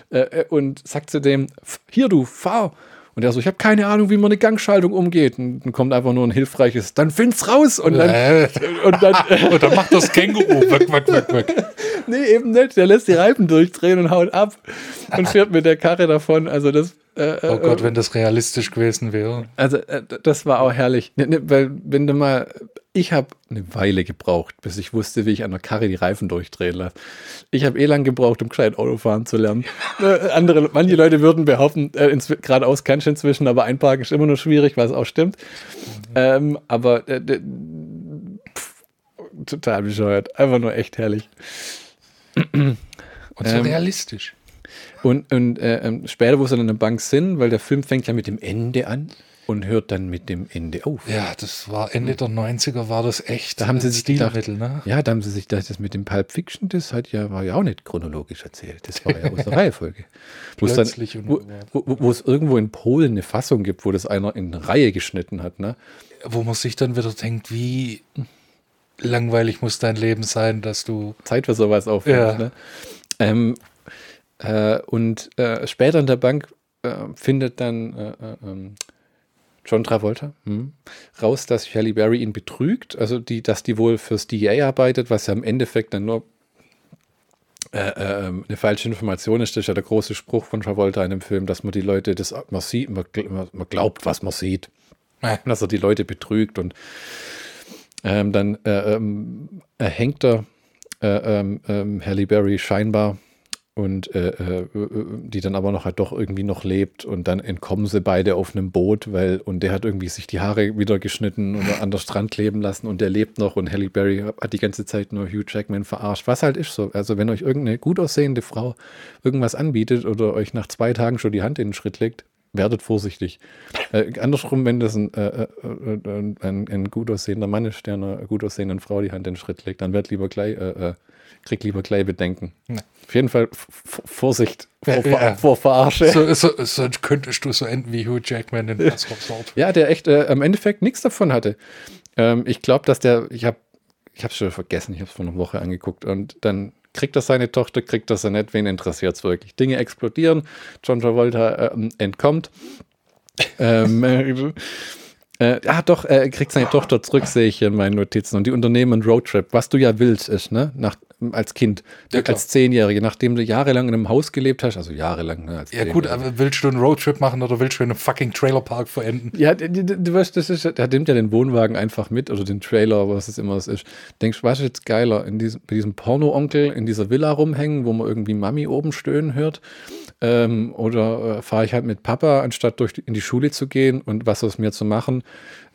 äh, und sagt zu dem, hier du, fahr. Und er so, ich habe keine Ahnung, wie man eine Gangschaltung umgeht. Und dann kommt einfach nur ein hilfreiches, dann find's raus. Und dann, äh. und dann, und dann macht das Känguru, weg, weg, weg, weg. Nee, eben nicht. Der lässt die Reifen durchdrehen und haut ab und fährt mit der Karre davon. Also das. Äh, oh Gott, äh, wenn das realistisch gewesen wäre. Also äh, das war auch herrlich. Ne, ne, weil wenn du mal ich habe eine Weile gebraucht, bis ich wusste, wie ich an der Karre die Reifen durchdrehen lasse. Ich habe eh lang gebraucht, um gescheit Autofahren zu lernen. äh, andere, manche Leute würden behaupten, äh, geradeaus kannst du inzwischen, aber einparken ist immer nur schwierig, was auch stimmt. Mhm. Ähm, aber äh, pff, total bescheuert. Einfach nur echt herrlich. Und so ähm, realistisch. Und, und äh, ähm, später, wo sie dann in der Bank sind, weil der Film fängt ja mit dem Ende an. und hört dann mit dem Ende auf. Ja, das war Ende der 90er, war das echt Da haben sie ein sich gedacht, Stilmittel, ne? ja, da haben sie sich gedacht, das mit dem Pulp Fiction, das hat ja, war ja auch nicht chronologisch erzählt. Das war ja aus der Reihenfolge. Wo es dann- Plötzlich und wo, wo, wo es irgendwo in Polen eine Fassung gibt, wo das einer in Reihe geschnitten hat, ne? Wo man sich dann wieder denkt, wie langweilig muss dein Leben sein, dass du. Zeit für sowas aufwenden. Ja. Ne? Ähm, äh, und äh, später in der Bank äh, findet dann äh, äh, ähm, John Travolta hm, raus, dass Halle Berry ihn betrügt, also die, dass die wohl fürs DEA arbeitet, was ja im Endeffekt dann nur äh, ähm, eine falsche Information ist. Das ist ja der große Spruch von Travolta in dem Film, dass man die Leute, das man sieht, man, man glaubt, was man sieht dass er die Leute betrügt und ähm, dann äh, ähm, erhängt er äh, ähm, ähm, Halle Berry scheinbar und äh, äh, äh, die dann aber noch halt doch irgendwie noch lebt und dann entkommen sie beide auf einem Boot, weil und der hat irgendwie sich die Haare wieder geschnitten oder an der Strand kleben lassen und der lebt noch und Halle Berry hat die ganze Zeit nur Hugh Jackman verarscht, was halt ist so. Also wenn euch irgendeine gut aussehende Frau irgendwas anbietet oder euch nach zwei Tagen schon die Hand in den Schritt legt, werdet vorsichtig. Äh, andersrum, wenn das ein, äh, äh, äh, ein, ein gut aussehender Mann ist, der einer gut aussehenden Frau die Hand in den Schritt legt, dann wird lieber gleich, äh, äh, kriegt lieber gleich Bedenken. Ja. Auf jeden Fall Vorsicht vor, Ja, vor Verarsche. so, so, sonst könntest du so enden wie Hugh Jackman in Last Resort. Ja, der echt am Endeffekt nichts davon hatte. Ähm, ich glaube, dass der, ich habe ich habe schon vergessen, ich habe es vor einer Woche angeguckt und dann kriegt er seine Tochter, kriegt er sie nicht, wen interessiert es wirklich? Dinge explodieren, John Travolta ähm, entkommt. ähm, äh, äh, ah, doch, er kriegt seine Tochter zurück, sehe ich in meinen Notizen. Und die unternehmen Roadtrip, was du ja willst, ist, ne? Nach, als Kind, Ja, als Zehnjährige, nachdem du jahrelang in einem Haus gelebt hast, also jahrelang, ne? Ja, gut, aber willst du einen Roadtrip machen oder willst du in einem fucking Trailerpark verenden? Ja, du, du, du weißt, das ist, der nimmt ja den Wohnwagen einfach mit oder den Trailer, was es immer es ist. Denkst, was ist jetzt geiler, in diesem, bei diesem Porno-Onkel in dieser Villa rumhängen, wo man irgendwie Mami oben stöhnen hört? Ähm, oder äh, fahre ich halt mit Papa, anstatt durch die, in die Schule zu gehen und was aus mir zu machen?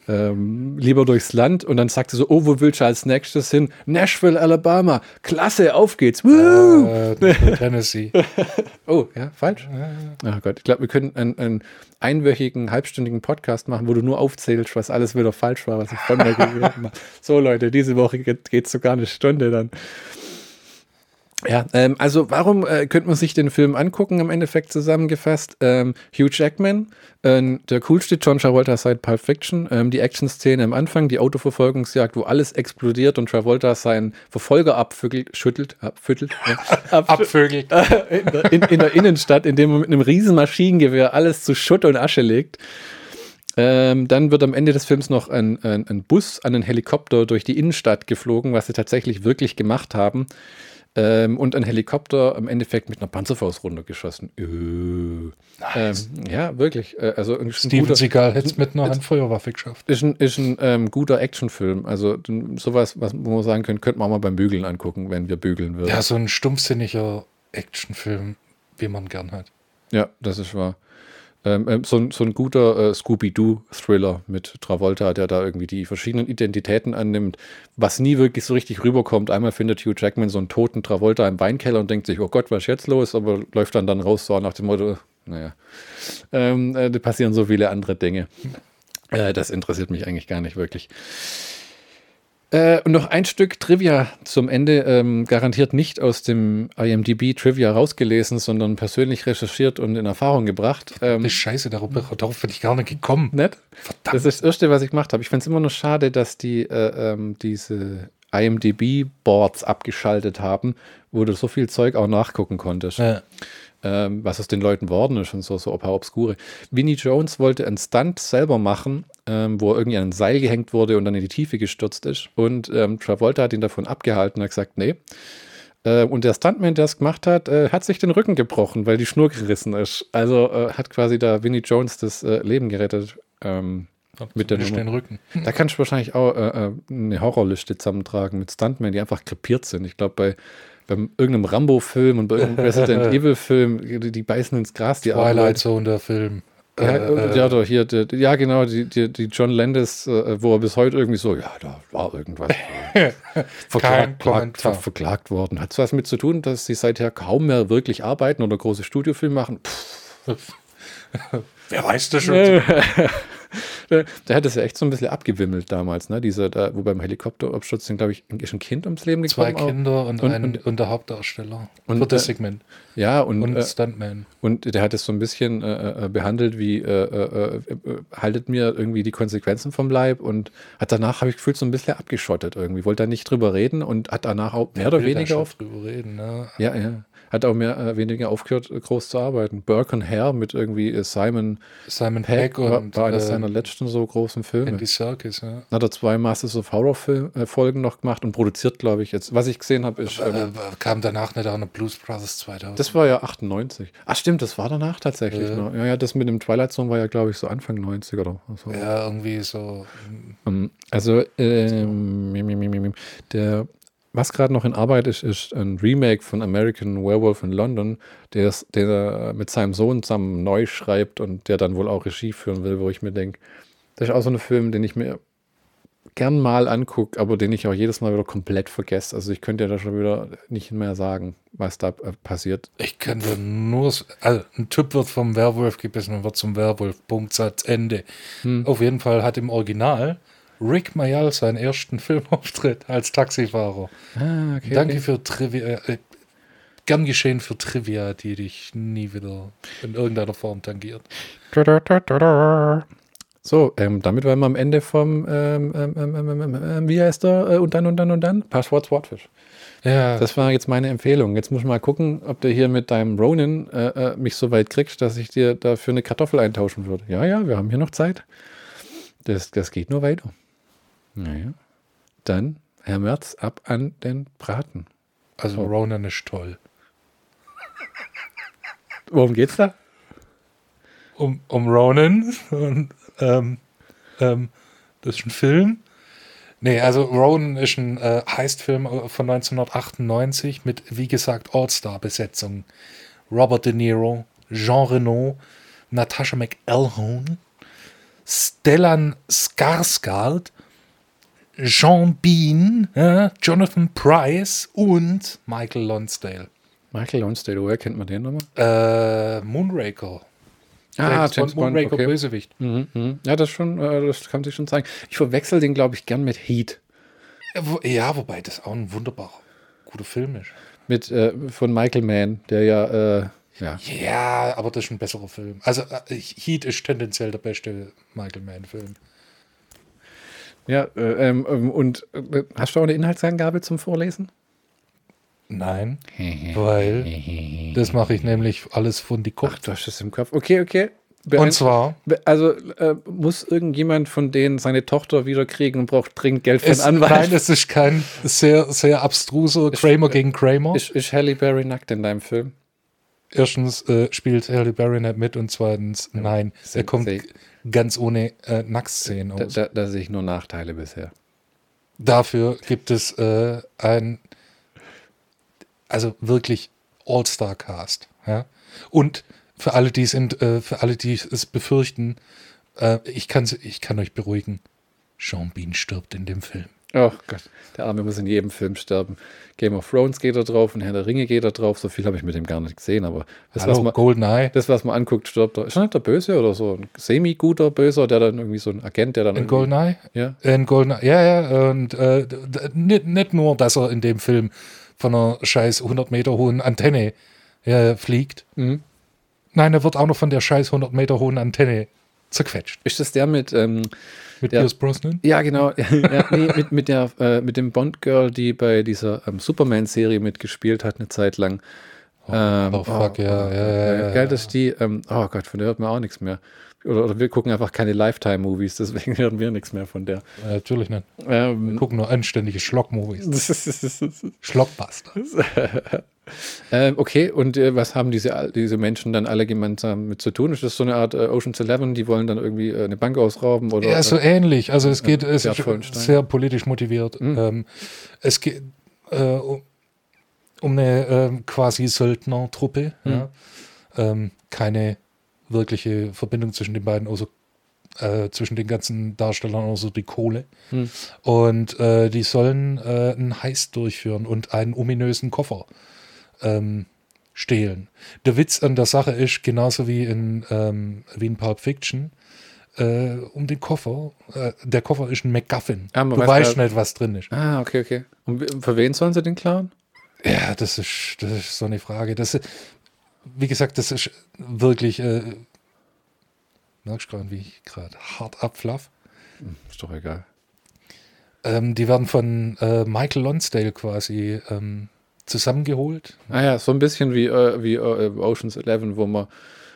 Ähm, lieber durchs Land und dann sagt sie so, oh, wo willst du als nächstes hin? Nashville, Alabama. Klasse, auf geht's. Woo! Äh, Tennessee. Oh, ja, falsch. Ach Gott, ich glaube, wir können einen, einen einwöchigen, halbstündigen Podcast machen, wo du nur aufzählst, was alles wieder falsch war, was ich von mir gegeben habe. So, Leute, diese Woche geht es sogar eine Stunde dann. Ja, ähm, also warum äh, könnte man sich den Film angucken, im Endeffekt zusammengefasst? Ähm, Hugh Jackman, äh, der coolste John Travolta seit Pulp Fiction, ähm, die Action-Szene am Anfang, die Autoverfolgungsjagd, wo alles explodiert und Travolta seinen Verfolger abfüttelt, schüttelt, abfüttelt, äh, abschü- Abvögel. in, der- in, in der Innenstadt, indem man mit einem riesen Maschinengewehr alles zu Schutt und Asche legt. Ähm, dann wird am Ende des Films noch ein, ein, ein Bus an einen Helikopter durch die Innenstadt geflogen, was sie tatsächlich wirklich gemacht haben. Ähm, und ein Helikopter im Endeffekt mit einer Panzerfaust runtergeschossen. Äh. Nice. Ähm, ja, wirklich. Äh, also Steven Seagal hätte es mit einer Handfeuerwaffe geschafft. ist ein, ist ein ähm, guter Actionfilm. Also sowas, was wo man sagen können, könnte man auch mal beim Bügeln angucken, wenn wir bügeln würden. Ja, so ein stumpfsinniger Actionfilm, wie man gern hat. Ja, das ist wahr. Ähm, ähm, so, ein, so ein guter äh, Scooby-Doo-Thriller mit Travolta, der da irgendwie die verschiedenen Identitäten annimmt, was nie wirklich so richtig rüberkommt. Einmal findet Hugh Jackman so einen toten Travolta im Weinkeller und denkt sich, oh Gott, was ist jetzt los? Aber läuft dann dann raus so nach dem Motto, naja, ähm, äh, da passieren so viele andere Dinge. Äh, das interessiert mich eigentlich gar nicht wirklich. Äh, und noch ein Stück Trivia zum Ende, ähm, garantiert nicht aus dem IMDb Trivia rausgelesen, sondern persönlich recherchiert und in Erfahrung gebracht. Ähm, scheiße, darüber, darauf bin ich gar nicht gekommen. nett? Verdammt. Das ist das Erste, was ich gemacht habe. Ich finde es immer nur schade, dass die äh, ähm, diese IMDb-Boards abgeschaltet haben, wo du so viel Zeug auch nachgucken konntest Ja. Ähm, was aus den Leuten worden ist und so, so ein paar Obskure. Vinnie Jones wollte einen Stunt selber machen, ähm, wo er irgendwie an ein Seil gehängt wurde und dann in die Tiefe gestürzt ist. Und ähm, Travolta hat ihn davon abgehalten und hat gesagt, nee. Äh, und der Stuntman, der es gemacht hat, äh, hat sich den Rücken gebrochen, weil die Schnur gerissen ist. Also äh, hat quasi da Vinnie Jones das äh, Leben gerettet. Ähm, Mit der Nummer. den Rücken. da kannst du wahrscheinlich auch äh, äh, eine Horrorliste zusammentragen mit Stuntmen, die einfach krepiert sind. Ich glaube, bei beim irgendeinem Rambo-Film und bei irgendeinem Resident Evil-Film, die, die beißen ins Gras, die Twilight Leute. Zone, der Film. Ja, Äh, ja, doch, hier, der, ja, genau, die, die, die John Landis, äh, wo er bis heute irgendwie so, ja, da war irgendwas äh, verklagt, ver, verklagt worden. Hat es was mit zu tun, dass sie seither kaum mehr wirklich arbeiten oder große Studiofilme machen? Wer weiß das schon? Der hat es ja echt so ein bisschen abgewimmelt damals, ne? Dieser, da, wo beim Helikopterabsturz sind, glaube ich, ist ein Kind ums Leben gekommen. Zwei Kinder und, und, ein, und, und der Hauptdarsteller und, für das äh, Segment. Ja, und, Und äh, Stuntman. und der hat es so ein bisschen äh, äh, behandelt wie, äh, äh, haltet mir irgendwie die Konsequenzen vom Leib und hat danach, habe ich gefühlt, so ein bisschen abgeschottet irgendwie. Wollte da nicht drüber reden und hat danach auch mehr oder weniger auf, drüber reden, ne? ja, ja, hat auch mehr äh, weniger aufgehört, äh, groß zu arbeiten. Burke und Hare mit irgendwie äh, Simon Simon Peck Peck war, und war eines äh, seiner letzten so großen Filme. Andy Serkis, ja. Hat er zwei Masters of Horror Film, äh, Folgen noch gemacht und produziert, glaube ich, jetzt. Was ich gesehen habe, ist. Ähm, Äh, kam danach nicht auch noch Blues Brothers 2000. das war ja 98. Ach, stimmt, das war danach tatsächlich. Ja. noch. Ja, ja, das mit dem Twilight Zone war ja, glaube ich, so Anfang 90 oder so. ja, irgendwie so. Ähm, Also, ähm, der, was gerade noch in Arbeit ist, ist ein Remake von American Werewolf in London, der, der er mit seinem Sohn zusammen neu schreibt und der dann wohl auch Regie führen will, wo ich mir denke, das ist auch so ein Film, den ich mir gern mal angucke, aber den ich auch jedes Mal wieder komplett vergesse. Also ich könnte ja da schon wieder nicht mehr sagen, was da äh, passiert. Ich dir nur. Also, ein Typ wird vom Werwolf gebissen und wird zum Werwolf. Punkt, Satz, Ende. Hm. Auf jeden Fall hat im Original Rick Mayall seinen ersten Filmauftritt als Taxifahrer. Ah, okay. Danke für Trivia. Äh, gern geschehen für Trivia, die dich nie wieder in irgendeiner Form tangiert. So, ähm, damit waren wir am Ende vom, ähm, ähm, ähm, ähm, ähm, wie heißt der, äh, und dann, und dann, und dann? Passwort Swordfish. Ja, Das war jetzt meine Empfehlung. Jetzt muss ich mal gucken, ob du hier mit deinem Ronin äh, äh, mich so weit kriegst, dass ich dir dafür eine Kartoffel eintauschen würde. Ja, ja, wir haben hier noch Zeit. Das, das geht nur weiter. Naja. Dann, Herr Merz, ab an den Braten. also Ronan ist toll. Worum geht's da? um, um Ronan. Und, ähm, ähm, das ist ein Film. Nee, also Ronan ist ein äh, Heistfilm von 1998 mit, wie gesagt, All-Star-Besetzung. Robert De Niro, Jean Reno, Natasha McElhone, Stellan Skarsgård, Jean Bean, ja, Jonathan Price und Michael Lonsdale. Michael Lonsdale, woher kennt man den nochmal? Äh, Moonraker. Ah, James Bond, Moonraker, okay. Bösewicht. Mhm, mhm. Ja, das schon, äh, das kann sich schon zeigen. Ich verwechsel den, glaube ich, gern mit Heat. Ja, wo, ja, wobei das auch ein wunderbarer, guter Film ist. Mit, äh, von Michael Mann, der ja, äh, ja. Ja, aber das ist ein besserer Film. Also äh, Heat ist tendenziell der beste Michael Mann-Film. Ja, äh, ähm, ähm, und äh, hast du auch eine Inhaltsangabe zum Vorlesen? Nein, weil das mache ich nämlich alles von die Ach, Kopf. du hast es im Kopf. Okay, okay. Und Beein- zwar, Be- Also äh, muss irgendjemand von denen seine Tochter wieder kriegen und braucht dringend Geld für einen Anwalt? nein, es ist kein sehr, sehr abstruser Kramer gegen Kramer. ist, ist Halle Berry nackt in deinem Film? Erstens äh, spielt Halle Berry nicht mit und zweitens, nein, er kommt ganz ohne äh, Nacktszenen Da, aus. da, da sehe ich nur Nachteile bisher. Dafür gibt es äh, ein, also wirklich All-Star-Cast. Ja? Und für alle, die es, in, äh, für alle, die es befürchten, äh, ich, kann, ich kann euch beruhigen, Sean Bean stirbt in dem Film. Oh Gott, der Arme muss in jedem Film sterben. Game of Thrones geht er drauf und Herr der Ringe geht er drauf. So viel habe ich mit dem gar nicht gesehen, aber das, was Hallo, man, Goldeneye. das, was man anguckt, stirbt er. Ist er nicht der Böse oder so? Ein semi-guter Böser, der dann irgendwie so ein Agent, der dann. In Goldeneye? Ja. In Goldeneye, ja, ja. Und äh, nicht, nicht nur, dass er in dem Film von einer scheiß 100 Meter hohen Antenne äh, fliegt. Mhm. Nein, er wird auch noch von der scheiß 100 Meter hohen Antenne zerquetscht. Ist das der mit. Ähm, Mit Ja. Pierce Brosnan? ja, genau. ja, nee, mit, mit, der, äh, mit dem Bond-Girl, die bei dieser ähm, Superman-Serie mitgespielt hat, eine Zeit lang. Ähm, oh, fuck, ja, ja, ja, ja, Geil, dass die, ähm, oh Gott, von der hört man auch nichts mehr. Oder, oder wir gucken einfach keine Lifetime-Movies, deswegen hören wir nichts mehr von der. Äh, natürlich nicht. Ähm, Gucken nur anständige Schlock-Movies. Schlockbuster. Ähm, okay, und äh, was haben diese, diese Menschen dann alle gemeinsam mit zu tun? Ist das so eine Art äh, Ocean's Eleven, die wollen dann irgendwie äh, eine Bank ausrauben? Oder, Ja, so ähnlich. Also es geht, es ist sehr politisch motiviert. Mhm. Ähm, es geht äh, um, um eine ähm, quasi Söldnertruppe. Mhm. Ja. Ähm, keine wirkliche Verbindung zwischen den beiden, außer äh, zwischen den ganzen Darstellern, außer die Kohle. Mhm. Und äh, die sollen äh, einen Heist durchführen und einen ominösen Koffer ähm, stehlen. Der Witz an der Sache ist, genauso wie in, ähm, wie in Pulp Fiction, äh, um den Koffer. Äh, der Koffer ist ein MacGuffin. Ah, du weiß weißt nicht, was drin ist. Ah, okay, okay. Und für wen sollen sie den klauen? Ja, das ist, das ist so eine Frage. Das, wie gesagt, das ist wirklich. Äh, merkst du gerade, wie ich gerade hart abflaff? Ist doch egal. Ähm, die werden von äh, Michael Lonsdale quasi ähm, zusammengeholt, Ah ja, so ein bisschen wie, äh, wie äh, Ocean's Eleven, wo man.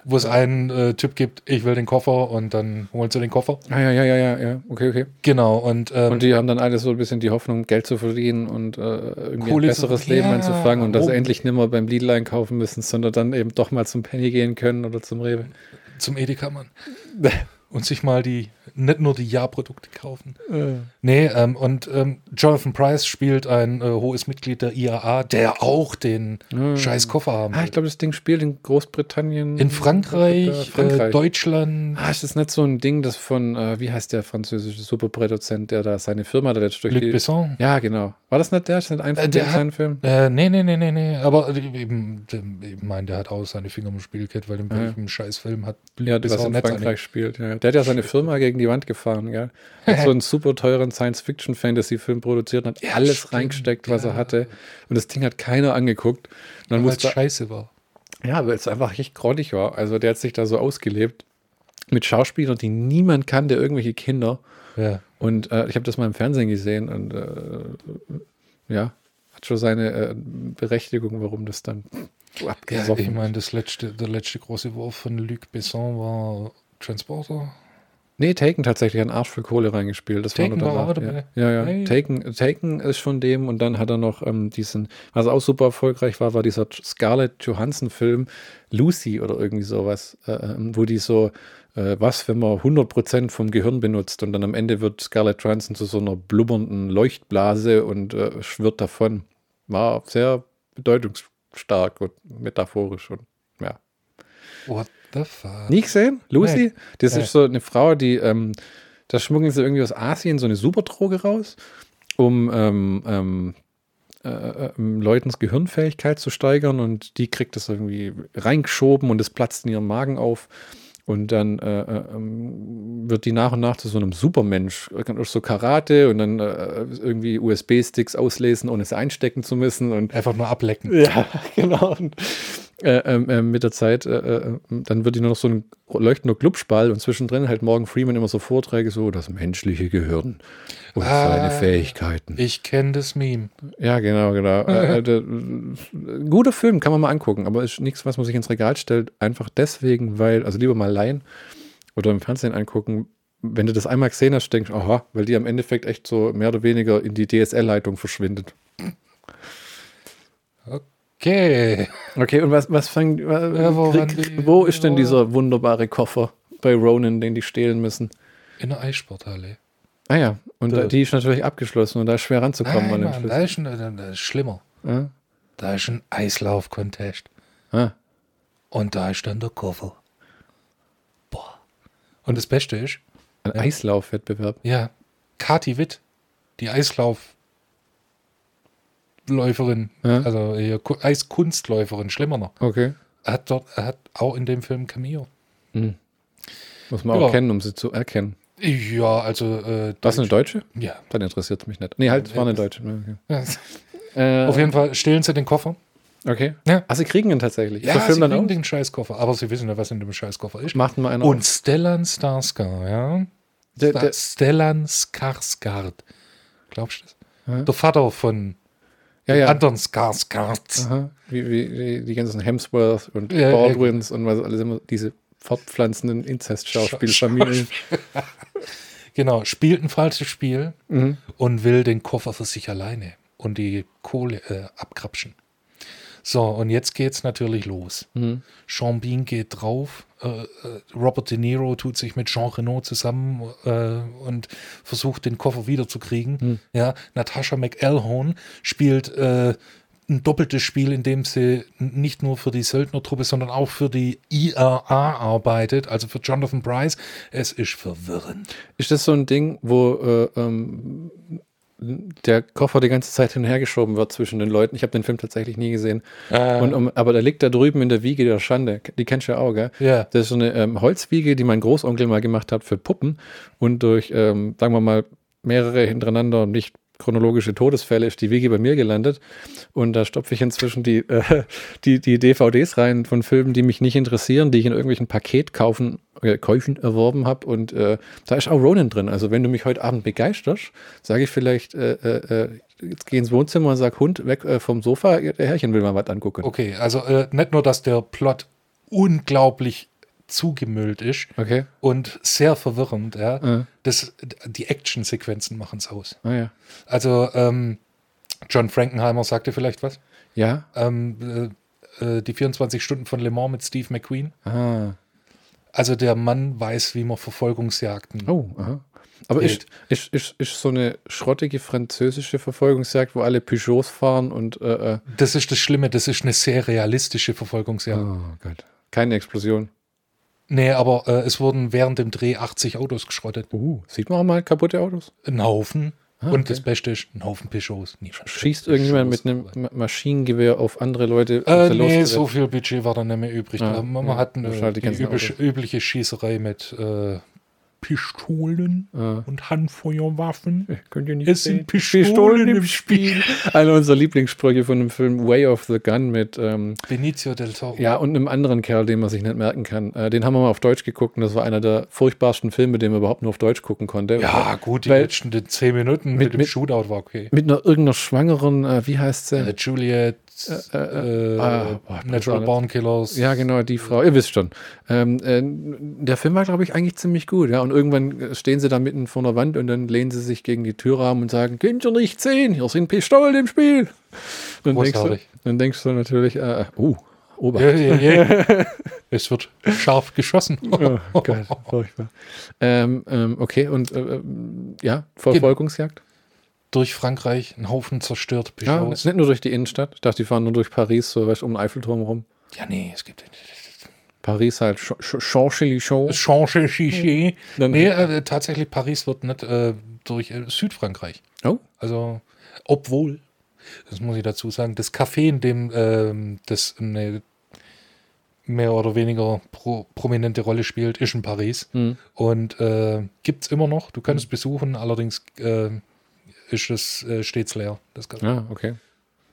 wo es einen äh, Typ gibt, ich will den Koffer und dann holen sie den Koffer. Ah ja, ja, ja, ja, ja. Okay, okay. Genau, und, ähm, Und die haben dann alle so ein bisschen die Hoffnung, Geld zu verdienen und äh, irgendwie ein besseres Leben Ja, anzufangen und dass sie endlich nimmer beim Lidl einkaufen müssen, sondern dann eben doch mal zum Penny gehen können oder zum Rewe. zum Edeka-Mann. und sich mal die, nicht nur die Ja-Produkte kaufen. Nee, ähm, und ähm, Jonathan Price spielt ein äh, hohes Mitglied der IAA, der auch den scheiß Koffer haben Ah, will. ich glaube, das Ding spielt in Großbritannien. In Frankreich, Äh, Frankreich. Äh, Deutschland, Ah, ist das nicht so ein Ding, das von, äh, wie heißt der französische Superproduzent, der da seine Firma da jetzt durch Luc die. Besson. Ja, genau. War das nicht der? Ist das nicht ein Äh, von der hat- Filmen? Äh, nee, nee, nee, nee, nee. Aber äh, eben, ich meine, der hat auch seine Finger im Spielkett, weil im, Ja. im scheiß Film hat Ja, das was Besson in Frankreich spielt. Ja. Der hat ja seine Firma gegen die Wand gefahren, gell? Hat so einen super teuren Science-Fiction-Fantasy-Film produziert und hat Ja, alles stimmt, reingesteckt, was ja. er hatte. Und das Ding hat keiner angeguckt. Und dann Weil es musste, scheiße war. ja, weil es einfach echt grottig war. Also der hat sich da so ausgelebt mit Schauspielern, die niemand kannte, irgendwelche Kinder. Ja. Und äh, ich habe das mal im Fernsehen gesehen und äh, ja, hat schon seine äh, Berechtigung, warum das dann so Ja, abgesoffen ich meine, das letzte, der letzte große Wurf von Luc Besson war Transporter. Nee, Taken tatsächlich einen Arsch voll Kohle reingespielt. Das Taken war, war auch danach. dabei. Ja, ja. ja. Hey. Taken, Taken ist von dem und dann hat er noch ähm, diesen, was auch super erfolgreich war, war dieser Scarlett Johansson-Film Lucy oder irgendwie sowas, äh, ähm, wo die so, äh, was, wenn man 100% vom Gehirn benutzt und dann am Ende wird Scarlett Johansson zu so einer blubbernden Leuchtblase und äh, schwirrt davon. War sehr bedeutungsstark und metaphorisch und ja. What the fuck? Nie gesehen? Lucy? Nee. Das Nee. ist so eine Frau, die, ähm, da schmuggeln sie irgendwie aus Asien so eine Superdroge raus, um ähm, ähm, äh, äh, ähm, Leutens Gehirnfähigkeit zu steigern und die kriegt das irgendwie reingeschoben und es platzt in ihrem Magen auf. Und dann äh, äh, ähm, wird die nach und nach zu so einem Supermensch. Auch So Karate und dann äh, irgendwie USB-Sticks auslesen, ohne sie einstecken zu müssen. Und Einfach nur ablecken. ja, genau. Und, äh, ähm, ähm, mit der Zeit, äh, äh, dann wird die nur noch so ein leuchtender Glubschball und zwischendrin halt Morgan Freeman immer so Vorträge, so das menschliche Gehirn und Ah. seine Fähigkeiten. Ich kenne das Meme. Ja, genau, genau. äh, äh, der, guter Film, kann man mal angucken, aber ist nichts, was man sich ins Regal stellt, einfach deswegen, weil, also lieber mal leihen oder im Fernsehen angucken. Wenn du das einmal gesehen hast, denkst du, aha, weil die am Endeffekt echt so mehr oder weniger in die DSL-Leitung verschwindet. Okay. Okay, und was, was fang, Ja, wo, krieg, wo ist denn dieser wunderbare Koffer bei Ronan, den die stehlen müssen? In der Eissporthalle. Ah ja, und Da- da, die ist natürlich abgeschlossen und da ist schwer ranzukommen an Nein, den Mann, da ist, ein, das ist schlimmer. Ja? Da ist ein Eislauf-Contest. Ah, Und da ist dann der Koffer. Boah. Und das Beste ist, ein Eislaufwettbewerb. ja, Kati Witt, die Eislaufläuferin, Ja. also äh, Ku- Eiskunstläuferin, schlimmer noch, Okay. hat dort, hat auch in dem Film Cameo. Muss man Ja. auch kennen, um sie zu erkennen. Ja, also äh, Was eine Deutsche? ja. Dann interessiert es mich nicht. Nee, halt, es war eine Deutsche. Okay. Äh, Auf jeden Fall stehlen sie den Koffer. Okay. Ja. Ah, sie kriegen ihn tatsächlich. Ja, sie kriegen auch. den Scheißkoffer, aber sie wissen ja, was in dem Scheißkoffer ist. Macht mal einer Und auf. Stellan Skarsgård, ja. Der- der- Stellan Skarsgård. Glaubst du das? Ja. Der Vater von Ja, ja. anderen Skarsgårds. Aha. Wie, wie, die ganzen Hemsworth und Ja, ja, Baldwins und was alles immer, diese fortpflanzenden Inzest-Schauspielfamilien. Genau, spielt ein falsches Spiel Mhm. und will den Koffer für sich alleine und die Kohle äh, abkrapschen. So, und jetzt geht's natürlich los. Mhm. Sean Bean geht drauf. Äh, äh, Robert De Niro tut sich mit Jean Reno zusammen äh, und versucht, den Koffer wiederzukriegen. Mhm. Ja, Natasha McElhone spielt äh, ein doppeltes Spiel, in dem sie nicht nur für die Söldnertruppe, sondern auch für die IRA arbeitet, also für Jonathan Price. Es ist verwirrend. Ist das so ein Ding, wo äh, ähm, der Koffer die ganze Zeit hin und her geschoben wird zwischen den Leuten. Ich habe den Film tatsächlich nie gesehen. Äh, Und um, aber der liegt da drüben in der Wiege der Schande. Die kennst du ja auch, gell? Ja. Das ist so eine ähm, Holzwiege, die mein Großonkel mal gemacht hat für Puppen. Und durch, ähm, sagen wir mal, mehrere hintereinander nicht chronologische Todesfälle ist die Wiege bei mir gelandet. Und da stopfe ich inzwischen die, äh, die, die DVDs rein von Filmen, die mich nicht interessieren, die ich in irgendwelchen Paketkaufen äh, Käufen erworben habe. Und äh, da ist auch Ronin drin. Also wenn du mich heute Abend begeisterst, sage ich vielleicht, äh, äh, äh, jetzt geh ins Wohnzimmer und sag, Hund, weg äh, vom Sofa, der Herrchen will mal was angucken. okay, also nicht nur, dass der Plot unglaublich zugemüllt ist Okay. und sehr verwirrend, ja. Ja. Das, die Actionsequenzen machen es aus. Ah ja. Also ähm, John Frankenheimer sagte vielleicht was. Ja. Ähm, äh, äh, die 24 Stunden von Le Mans mit Steve McQueen. Ah. Also der Mann weiß, wie man Verfolgungsjagden. Oh, aha. Aber ist, ist, ist, ist so eine schrottige französische Verfolgungsjagd, wo alle Peugeots fahren und äh, äh, Das ist das Schlimme, das ist eine sehr realistische Verfolgungsjagd. oh Gott. Keine Explosion. Nee, aber äh, es wurden während dem Dreh 80 Autos geschrottet. Uh, sieht man auch mal kaputte Autos? Ein Haufen. Ah, Und okay. das Beste ist, ein Haufen. Nie schon Schießt irgendjemand mit einem Ma- Maschinengewehr auf andere Leute? Äh, nee, so viel Budget war dann nicht mehr übrig. Ah, man ja, hat eine, die übliche, übliche Schießerei mit äh, Pistolen Ah. und Handfeuerwaffen. Könnt ihr nicht Es sehen? sind Pistolen im Spiel. Einer unserer Lieblingssprüche von dem Film Way of the Gun mit ähm, Benicio del Toro. Ja, und einem anderen Kerl, den man sich nicht merken kann. Äh, den haben wir mal auf Deutsch geguckt und das war einer der furchtbarsten Filme, den man überhaupt nur auf Deutsch gucken konnte. Ja, gut, die Weil- letzten 10 Minuten mit, Mit- dem mit- Shootout war okay. Mit einer irgendeiner schwangeren, äh, wie heißt sie? Äh, Juliet, äh, äh, ah, boah, Natural. Born Killers. Ja, genau, die Frau. Ihr wisst schon. Ähm, äh, der Film war, glaube ich, eigentlich ziemlich gut. Ja, und irgendwann äh, stehen sie da mitten vor einer Wand und dann lehnen sie sich gegen die Türrahmen und sagen: Könnt ihr nicht sehen? Hier sind Pistolen im Spiel. Dann denkst, du, dann denkst du natürlich: äh, uh, Ober. Ja, ja, ja. es wird scharf geschossen. Oh Gott, furchtbar. Ähm, ähm, okay, und äh, ja, Verfolgungsjagd? Durch Frankreich ein Haufen zerstört Ja, Peugeots. nicht nur durch die Innenstadt. Ich dachte, die fahren nur durch Paris, so weißt, um den Eiffelturm rum. Ja, nee, es gibt Paris halt, Ch- Ch- Champs-Élysées. Chiché. Dann- Nee, äh, tatsächlich, Paris wird nicht äh, durch äh, Südfrankreich. Oh, Also, obwohl, das muss ich dazu sagen, das Café, in dem ähm, das eine mehr oder weniger pro, prominente Rolle spielt, ist in Paris. Hm. Und äh, gibt es immer noch. Du kannst es besuchen, allerdings äh, ist es äh, stets leer. Das ja, okay.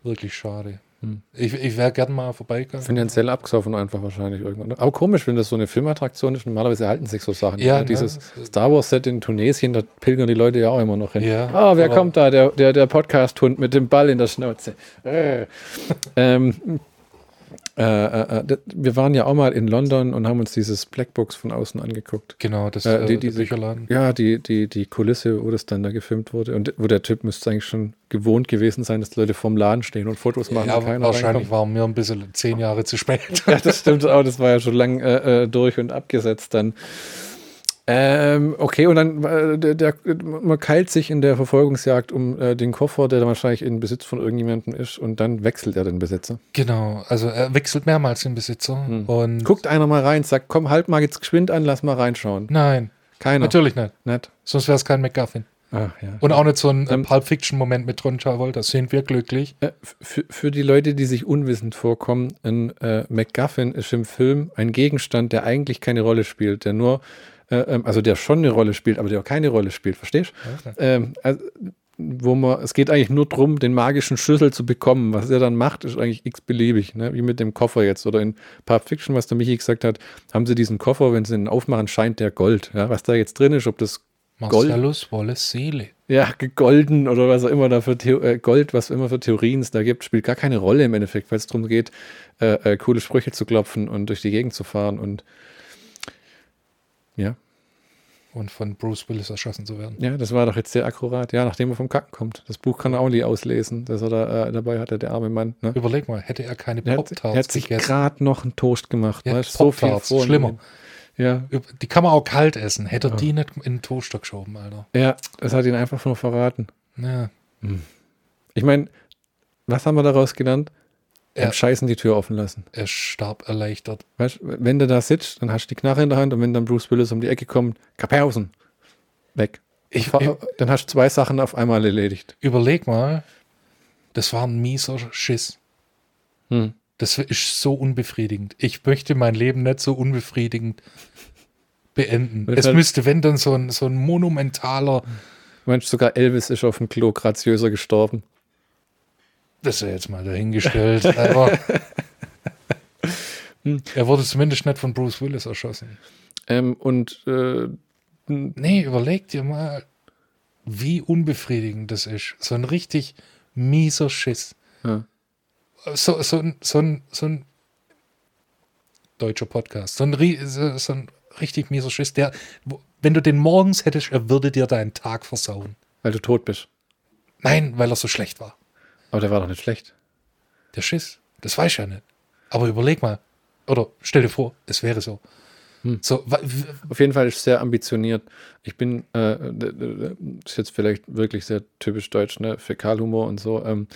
wirklich schade. Hm. Ich, ich wäre gerne mal vorbeigegangen. Finanziell abgesoffen einfach wahrscheinlich irgendwann. Aber komisch, wenn das so eine Filmattraktion ist. Normalerweise halten sich so Sachen. Ja, Ja, ne, Dieses Star Wars Set in Tunesien, da pilgern die Leute ja auch immer noch hin. Ja, Ah, wer kommt da? Der, der, der Podcast-Hund mit dem Ball in der Schnauze. Äh. ähm, äh, äh, äh, wir waren ja auch mal in London und haben uns dieses Blackbox von außen angeguckt. Genau, das Äh, äh, die- die, diese- Bücherladen. Ja, die, die, die Kulisse, wo das dann da gefilmt wurde. Und wo der Typ müsste eigentlich schon gewohnt gewesen sein, dass die Leute vorm Laden stehen und Fotos machen. Ja, keiner wahrscheinlich waren wir ein bisschen zehn Jahre zu spät. Ja, das stimmt auch. Das war ja schon lang äh, durch und abgesetzt dann. Ähm, okay, und dann, äh, der, der, man keilt sich in der Verfolgungsjagd um äh, den Koffer, der dann wahrscheinlich in Besitz von irgendjemandem ist, und dann wechselt er den Besitzer. Genau, also er wechselt mehrmals den Besitzer Hm. und Guckt einer mal rein, sagt, komm, halt mal jetzt geschwind an, lass mal reinschauen. nein, Keiner. natürlich nicht. Nicht. Sonst wäre es kein McGuffin. Ach, ja. Und auch nicht so ein äh, Ähm, Pulp Fiction Moment mit Ron Travolta. Sind wir glücklich? Äh, für, für die Leute, die sich unwissend vorkommen, ein äh, MacGuffin ist im Film ein Gegenstand, der eigentlich keine Rolle spielt, der nur, also der schon eine Rolle spielt, aber der auch keine Rolle spielt, verstehst du? Ähm, also, wo man, es geht eigentlich nur darum, den magischen Schlüssel zu bekommen. Was er dann macht, ist eigentlich x-beliebig, ne? wie mit dem Koffer jetzt. Oder in Pulp Fiction, was der Michi gesagt hat, haben sie diesen Koffer, wenn sie ihn aufmachen, scheint der Gold. Ja? Was da jetzt drin ist, ob das Gold- Marcellus Wallace Seele. ja, gegolden oder was auch immer da für Theo äh, Gold, was immer für Theorien es da gibt, spielt gar keine Rolle im Endeffekt, weil es darum geht, äh, äh, coole Sprüche zu klopfen und durch die Gegend zu fahren und ja, Und von Bruce Willis erschossen zu werden. ja, das war doch jetzt sehr akkurat. Ja, nachdem er vom Kacken kommt. Das Buch kann er auch nie auslesen, dass er da äh, dabei hatte, der arme Mann. Ne? Überleg mal, hätte er keine Pop-Tarts hat sich gerade noch einen Toast gemacht. Ja, weißt, so viel vor. schlimmer. Ja, Die kann man auch kalt essen. Hätte er die nicht in den Toaster geschoben, Alter. ja, das hat ihn einfach nur verraten. Ja. Ich meine, was haben wir daraus gelernt? Ja. Beim Scheißen die Tür offen lassen. Er starb erleichtert. Weißt, wenn du da sitzt, dann hast du die Knarre in der Hand und wenn dann Bruce Willis um die Ecke kommt, Kapausen, weg. Ich, ich, Dann hast du zwei Sachen auf einmal erledigt. überleg mal, das war ein mieser Schiss. Hm. Das ist so unbefriedigend. Ich möchte mein Leben nicht so unbefriedigend beenden. Das Es müsste, wenn dann so ein, so ein monumentaler, Mensch, sogar Elvis ist auf dem Klo graziöser gestorben. Das ist ja jetzt mal dahingestellt, aber Hm. er wurde zumindest nicht von Bruce Willis erschossen. Ähm, und äh, Nee, überleg dir mal, wie unbefriedigend das ist. So ein richtig mieser Schiss. ja. So, so, ein, so, ein, so ein deutscher Podcast. So ein, so, so ein richtig mieser Schiss, der, wenn du den morgens hättest, er würde dir deinen Tag versauen. weil du tot bist. Nein, weil er so schlecht war. Aber der war doch nicht schlecht. Der Schiss, das weiß ich ja nicht. Aber überleg mal. Oder stell dir vor, es wäre so. Hm. So, Auf jeden Fall ist es sehr ambitioniert. Ich bin, äh, ist jetzt vielleicht wirklich sehr typisch deutsch, ne? Fäkalhumor und so. Ähm,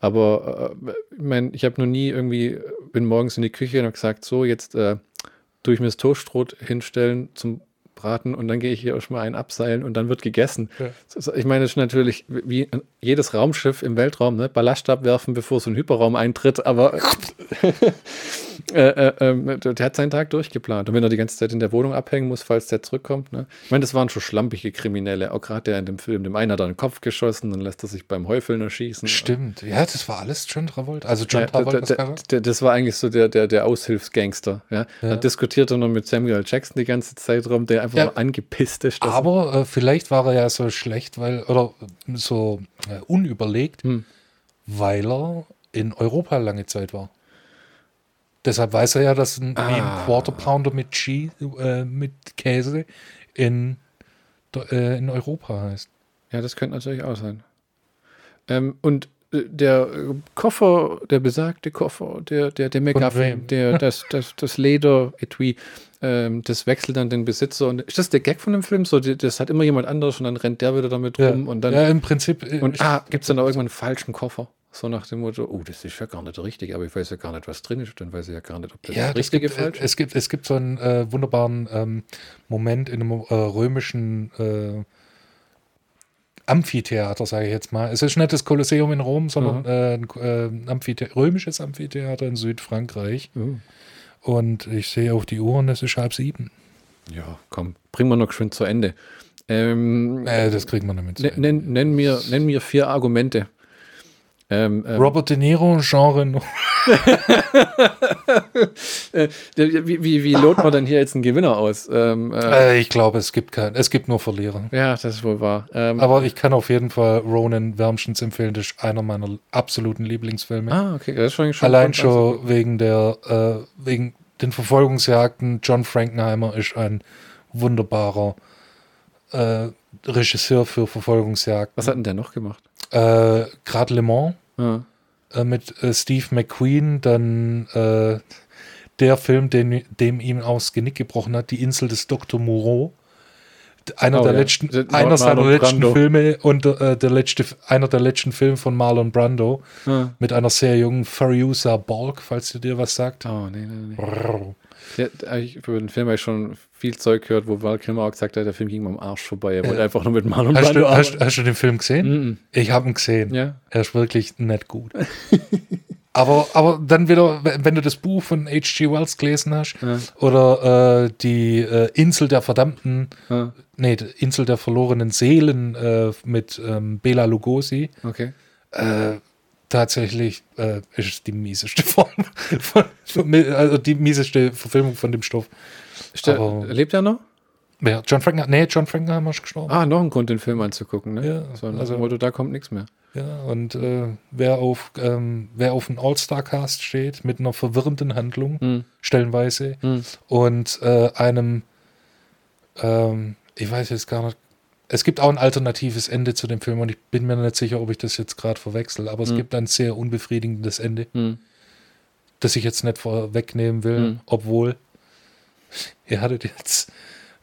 aber äh, ich meine, ich habe noch nie irgendwie, bin morgens in die Küche und habe gesagt, so, jetzt äh, tue ich mir das Toastbrot hinstellen zum Braten und dann gehe ich hier auch schon mal einen abseilen und dann wird gegessen. Ja. Ich meine, es ist natürlich wie jedes Raumschiff im Weltraum, ne? Ballast abwerfen, bevor so ein Hyperraum eintritt, aber äh, äh, ähm, der, hat seinen Tag durchgeplant. Und wenn er die ganze Zeit in der Wohnung abhängen muss, falls der zurückkommt, ne? Ich meine, das waren schon schlampige Kriminelle, auch gerade der in dem Film, dem einen hat er den Kopf geschossen, dann lässt er sich beim Häufeln erschießen. stimmt. Ja, das war alles John Travolta. Also John Ja, Travolta. der, der, das war eigentlich so der, der, der Aushilfsgangster. Ja? Ja. Da diskutiert er noch mit Samuel Jackson die ganze Zeit rum, der einfach Ja. nur angepisst ist. Aber äh, vielleicht war er ja so schlecht, weil, oder so äh, unüberlegt, Hm. weil er in Europa lange Zeit war. Deshalb weiß er ja, dass ein, wie ein Ah. Quarter Pounder mit, Cheese, äh, mit Käse in, äh, in Europa heißt. Ja, das könnte natürlich auch sein. Ähm, und äh, der Koffer, der besagte Koffer, der, der, der McGuffin, der, das, das, das Leder-Etui, ähm, das wechselt dann den Besitzer. Und ist das der Gag von dem Film? So, das hat immer jemand anderes und dann rennt der wieder damit Ja, rum und dann. ja im Prinzip. äh, und ah, gibt es dann auch irgendwann einen falschen Koffer? So nach dem Motto, oh, das ist ja gar nicht richtig, aber ich weiß ja gar nicht, was drin ist, dann weiß ich ja gar nicht, ob das Ja, richtige gibt, äh, falsch ist. es gibt es gibt so einen äh, wunderbaren ähm, Moment in einem äh, römischen äh, Amphitheater, sage ich jetzt mal. Es ist nicht das Kolosseum in Rom, sondern Mhm. äh, ein äh, Amphithe römisches Amphitheater in Südfrankreich. Oh. Und ich sehe auf die Uhr und es ist halb sieben. Ja, komm, bringen wir noch schön zu Ende. Ähm, Äh, das kriegen wir damit. Nen- Nenn, nenn, mir, nenn mir vier Argumente. Ähm, ähm, Robert De Niro, Jean Reno. äh, wie, wie, wie loten wir denn hier jetzt einen Gewinner aus? Ähm, äh, Äh, ich glaube, es gibt keinen. Es gibt nur Verlierer. ja, das ist wohl wahr. Ähm, Aber ich kann auf jeden Fall Ronan wärmstens empfehlen. Das ist einer meiner absoluten Lieblingsfilme. ah, okay, das ist schon, schon Allein schon- schon wegen der, äh, wegen den Verfolgungsjagden. John Frankenheimer ist ein wunderbarer äh, Regisseur für Verfolgungsjagden. Was hat denn der noch gemacht? Äh, Gerade Le Mans Ah, äh, mit äh, Steve McQueen, dann äh, der Film, den, dem ihm aus Genick gebrochen hat, Die Insel des Dr. Moreau. Einer Oh, der ja. letzten, Der- einer seiner Marlon letzten Brando. Filme und äh, der letzte, einer der letzten Filme von Marlon Brando ah. mit einer sehr jungen Fariusa Balk, falls dir dir was sagt. Oh, nee, nee, nee. Der, der, ich, über den Film habe ich schon viel Zeug gehört, wo Val Kilmer auch gesagt hat, der Film ging am Arsch vorbei. Er wollte Ja. einfach nur mit Marlon Hast, Brando du, hast, hast du den Film gesehen? Mhm. Ich habe ihn gesehen. Ja. Er ist wirklich nicht gut. aber, aber dann wieder, wenn du das Buch von H.G. Wells gelesen hast Ja. oder äh, die äh, Insel der verdammten, Ah, nee, Insel der verlorenen Seelen äh, mit ähm, Bela Lugosi, okay. äh, tatsächlich äh, ist es die mieseste Form, von, von, also die mieseste Verfilmung von dem Stoff. Aber- lebt er noch? Wer? John Frankenheimer? Nee, John Frankenheimer ist gestorben. Ah, noch ein Grund, den Film anzugucken. Ne? Ja, so, also- Motto, da kommt nichts mehr. Ja, und äh, wer auf ähm, wer auf einen All-Star-Cast steht mit einer verwirrenden Handlung, Hm. stellenweise, Hm. und äh, einem, ähm, ich weiß jetzt gar nicht, es gibt auch ein alternatives Ende zu dem Film und ich bin mir nicht sicher, ob ich das jetzt gerade verwechsel, aber es Hm. gibt ein sehr unbefriedigendes Ende, Hm. das ich jetzt nicht vorwegnehmen will, Hm. obwohl ihr hattet jetzt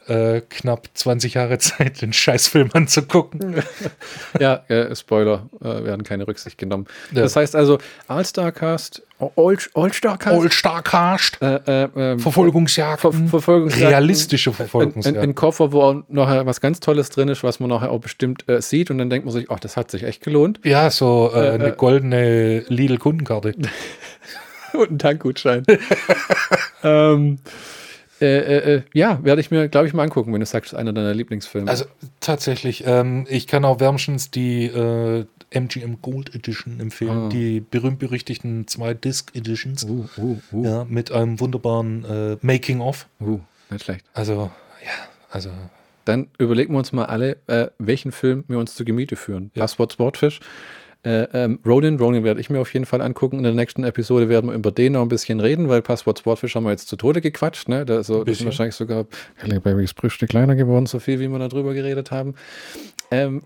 äh, knapp 20 Jahre Zeit, den Scheißfilm anzugucken. ja, äh, Spoiler, äh, werden keine Rücksicht genommen. Ja. Das heißt also, All-Star-Cast, All-Star-Cast, All-Star-Cast, äh, äh, ähm, Verfolgungsjagden, Ver Verfolgungsjagden. realistische ein, ein, Koffer, wo auch nachher was ganz Tolles drin ist, was man nachher auch bestimmt äh, sieht und dann denkt man sich, ach, das hat sich echt gelohnt. ja, so äh, eine goldene Lidl-Kundenkarte. und einen Tankgutschein. ähm, äh, äh, äh, ja, werde ich mir, glaube ich, mal angucken, wenn du sagst, einer deiner Lieblingsfilme. Also tatsächlich, ähm, ich kann auch wärmstens die äh, MGM Gold Edition empfehlen, Ah. die berühmt-berüchtigten zwei Disc Editions. uh, uh, uh, Ja, mit einem wunderbaren äh, Making-of. uh, nicht schlecht. Also, ja, also Dann überlegen wir uns mal alle, äh, welchen Film wir uns zu Gemiete führen. Ja. Passwort Sportfish. Äh, ähm, Ronin, Ronin werde ich mir auf jeden Fall angucken. In der nächsten Episode werden wir über den noch ein bisschen reden, weil Passwort Sportfish haben wir jetzt zu Tode gequatscht. Ne? Da, so, das ist wahrscheinlich sogar Babys Brüste kleiner geworden, so viel wie wir darüber geredet haben. Ähm,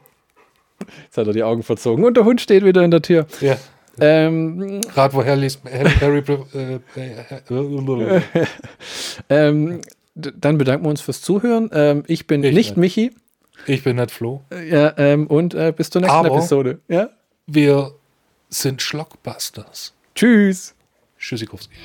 jetzt hat er die Augen verzogen und der Hund steht wieder in der Tür. ja, Ähm, gerade wo Harry, Harry, Harry äh, äh, äh, ähm, dann bedanken wir uns fürs Zuhören. Ähm, ich bin Ich nicht nicht. Michi. ich bin nicht Flo. Äh, Ja, ähm, und äh, bis zur nächsten Aber- Episode. Ja? Wir sind Schlockbusters. Tschüss. Tschüssikowski.